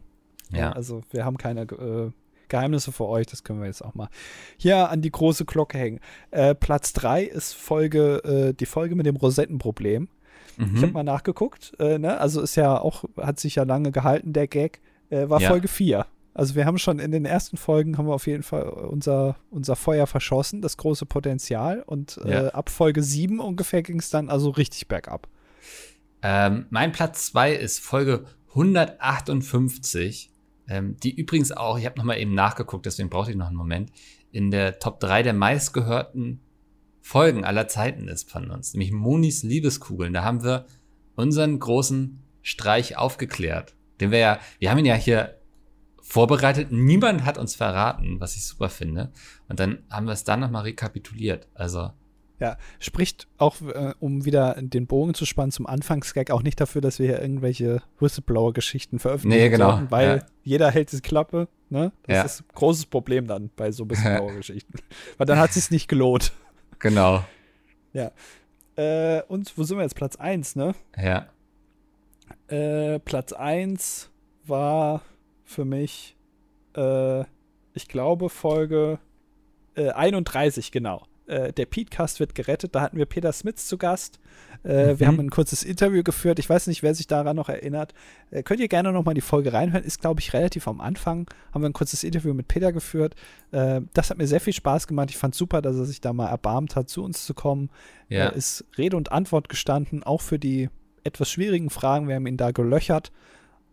Ja. Also wir haben keine äh, Geheimnisse für euch, das können wir jetzt auch mal hier an die große Glocke hängen. Äh, Platz 3 ist Folge, äh, die Folge mit dem Rosettenproblem. Mhm. Ich habe mal nachgeguckt, äh, ne? also ist ja auch, hat sich ja lange gehalten, der Gag, äh, war ja. Folge 4. Also wir haben schon in den ersten Folgen haben wir auf jeden Fall unser, unser Feuer verschossen, das große Potenzial. Und äh, ja. ab Folge 7 ungefähr ging es dann also richtig bergab. Ähm, mein Platz 2 ist Folge 158, ähm, die übrigens auch, ich habe nochmal eben nachgeguckt, deswegen brauchte ich noch einen Moment, in der Top 3 der meistgehörten Folgen aller Zeiten ist von uns, nämlich Monis Liebeskugeln. Da haben wir unseren großen Streich aufgeklärt. Den wir ja, wir haben ihn ja hier vorbereitet. Niemand hat uns verraten, was ich super finde. Und dann haben wir es dann nochmal rekapituliert. Also Ja, spricht auch, äh, um wieder den Bogen zu spannen zum Anfangsgag, auch nicht dafür, dass wir hier irgendwelche Whistleblower-Geschichten veröffentlichen. Nee, genau. Sollten, weil ja. jeder hält die Klappe. Ne? Das ja. ist ein großes Problem dann bei so Whistleblower-Geschichten. weil dann hat es sich nicht gelohnt. Genau. Ja. Äh, und wo sind wir jetzt? Platz 1, ne? Ja. Äh, Platz 1 war für mich, äh, ich glaube, Folge 31, äh, genau äh, der Petecast wird gerettet. Da hatten wir Peter Smits zu Gast. Äh, mhm. Wir haben ein kurzes Interview geführt. Ich weiß nicht, wer sich daran noch erinnert. Äh, könnt ihr gerne noch mal die Folge reinhören. Ist, glaube ich, relativ am Anfang. Haben wir ein kurzes Interview mit Peter geführt. Äh, das hat mir sehr viel Spaß gemacht. Ich fand super, dass er sich da mal erbarmt hat, zu uns zu kommen. Ja. Er ist Rede und Antwort gestanden, auch für die etwas schwierigen Fragen. Wir haben ihn da gelöchert.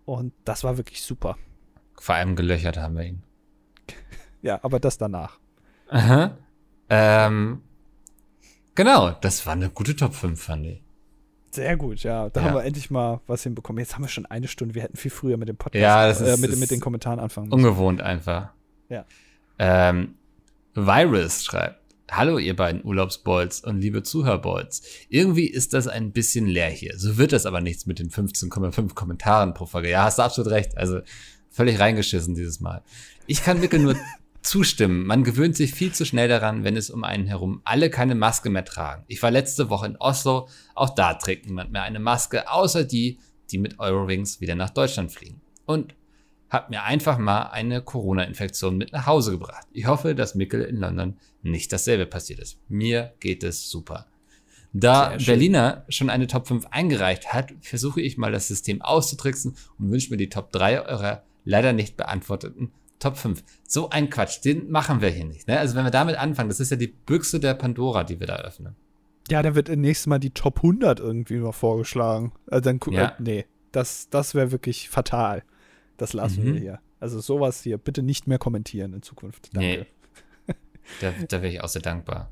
Und das war wirklich super. Vor allem gelöchert haben wir ihn. ja, aber das danach. Aha. Ähm, genau, das war eine gute Top 5, fand ich. Sehr gut, ja. Da ja. haben wir endlich mal was hinbekommen. Jetzt haben wir schon eine Stunde. Wir hätten viel früher mit dem Podcast, ja, das äh, ist, mit, mit den Kommentaren anfangen müssen. Ungewohnt einfach. Ja. Ähm, Virus schreibt, Hallo ihr beiden Urlaubsbolz und liebe Zuhörbolz. Irgendwie ist das ein bisschen leer hier. So wird das aber nichts mit den 15,5 Kommentaren pro Folge. Ja, hast du absolut recht. Also völlig reingeschissen dieses Mal. Ich kann Mikkel nur zustimmen. Man gewöhnt sich viel zu schnell daran, wenn es um einen herum alle keine Maske mehr tragen. Ich war letzte Woche in Oslo, auch da trägt niemand mehr eine Maske, außer die, die mit Eurowings wieder nach Deutschland fliegen. Und hat mir einfach mal eine Corona-Infektion mit nach Hause gebracht. Ich hoffe, dass Mickel in London nicht dasselbe passiert ist. Mir geht es super. Da Berliner schon eine Top 5 eingereicht hat, versuche ich mal das System auszutricksen und wünsche mir die Top 3 eurer leider nicht beantworteten Top 5. So ein Quatsch, den machen wir hier nicht. Ne? Also wenn wir damit anfangen, das ist ja die Büchse der Pandora, die wir da öffnen. Ja, da wird nächstes Mal die Top 100 irgendwie noch vorgeschlagen. Also dann, ja. äh, nee, das, das wäre wirklich fatal. Das lassen mhm. wir hier. Also sowas hier bitte nicht mehr kommentieren in Zukunft. Danke. Nee. da da wäre ich auch sehr dankbar.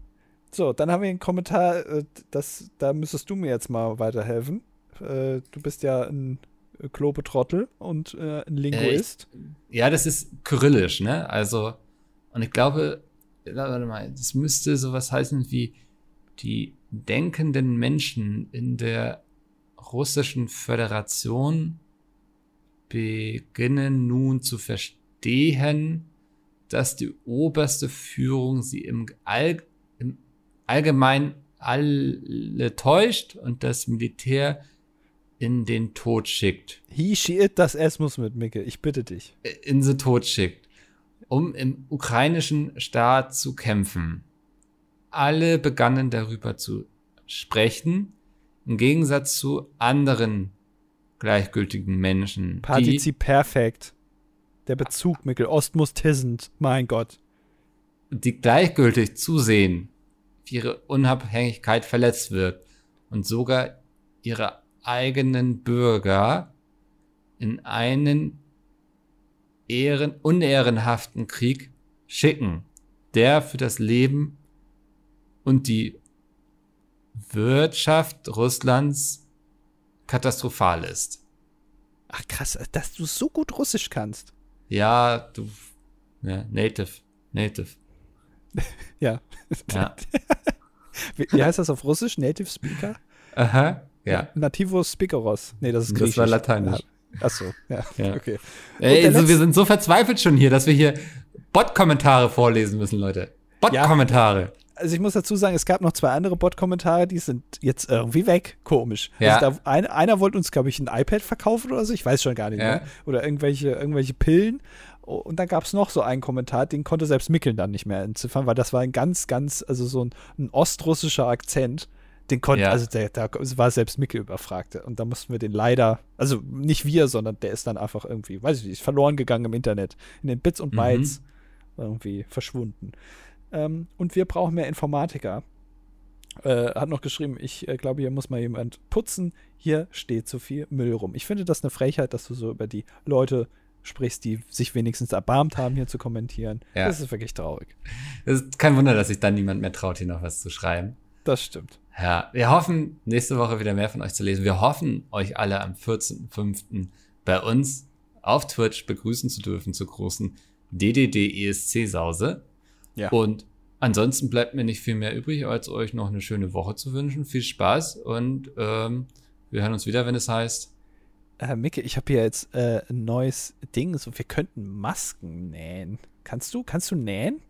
So, dann haben wir einen Kommentar, äh, das, da müsstest du mir jetzt mal weiterhelfen. Äh, du bist ja ein Klobetrottel und äh, ein Linguist. Äh, ja, das ist kyrillisch, ne? Also, und ich glaube, warte mal, das müsste sowas heißen wie die denkenden Menschen in der russischen Föderation beginnen nun zu verstehen, dass die oberste Führung sie im, All, im Allgemeinen alle täuscht und das Militär in den Tod schickt. He, she, it, das S muss mit, Micke. Ich bitte dich. In den Tod schickt, um im ukrainischen Staat zu kämpfen. Alle begannen darüber zu sprechen, im Gegensatz zu anderen gleichgültigen Menschen. Partizip perfekt. Der Bezug, Mickel. Ost muss tissend. Mein Gott. Die gleichgültig zusehen, wie ihre Unabhängigkeit verletzt wird und sogar ihre eigenen Bürger in einen ehren, unehrenhaften Krieg schicken, der für das Leben und die Wirtschaft Russlands katastrophal ist. Ach krass, dass du so gut Russisch kannst. Ja, du, ja, native, native. ja. ja. wie, wie heißt das auf Russisch? Native Speaker? Aha. Ja. Nativus Spikeros. Nee, das ist griechisch. Das war lateinisch. Achso, ja. ja. Okay. Ey, also wir sind so verzweifelt schon hier, dass wir hier Bot-Kommentare vorlesen müssen, Leute. Bot-Kommentare. Ja. Also ich muss dazu sagen, es gab noch zwei andere Bot-Kommentare, die sind jetzt irgendwie weg. Komisch. Ja. Also da, ein, einer wollte uns, glaube ich, ein iPad verkaufen oder so. Ich weiß schon gar nicht ja. mehr. Oder irgendwelche, irgendwelche Pillen. Und dann gab es noch so einen Kommentar, den konnte selbst Mickeln dann nicht mehr entziffern, weil das war ein ganz, ganz, also so ein, ein ostrussischer Akzent. Den konnte, ja. also der, da war selbst Micke überfragt. Und da mussten wir den leider, also nicht wir, sondern der ist dann einfach irgendwie, weiß ich nicht, verloren gegangen im Internet. In den Bits und mhm. Bytes mhm. irgendwie verschwunden. Ähm, und wir brauchen mehr Informatiker. Äh, hat noch geschrieben, ich äh, glaube, hier muss mal jemand putzen. Hier steht zu viel Müll rum. Ich finde das eine Frechheit, dass du so über die Leute sprichst, die sich wenigstens erbarmt haben, hier zu kommentieren. Ja. Das ist wirklich traurig. Es ist kein Wunder, dass sich dann niemand mehr traut, hier noch was zu schreiben. Das stimmt. Ja, wir hoffen, nächste Woche wieder mehr von euch zu lesen. Wir hoffen, euch alle am 14.05. bei uns auf Twitch begrüßen zu dürfen zur großen DDD ESC Sause. Ja. Und ansonsten bleibt mir nicht viel mehr übrig, als euch noch eine schöne Woche zu wünschen. Viel Spaß und ähm, wir hören uns wieder, wenn es heißt. Äh, Micke, ich habe hier jetzt äh, ein neues Ding. So, wir könnten Masken nähen. Kannst du? Kannst du nähen?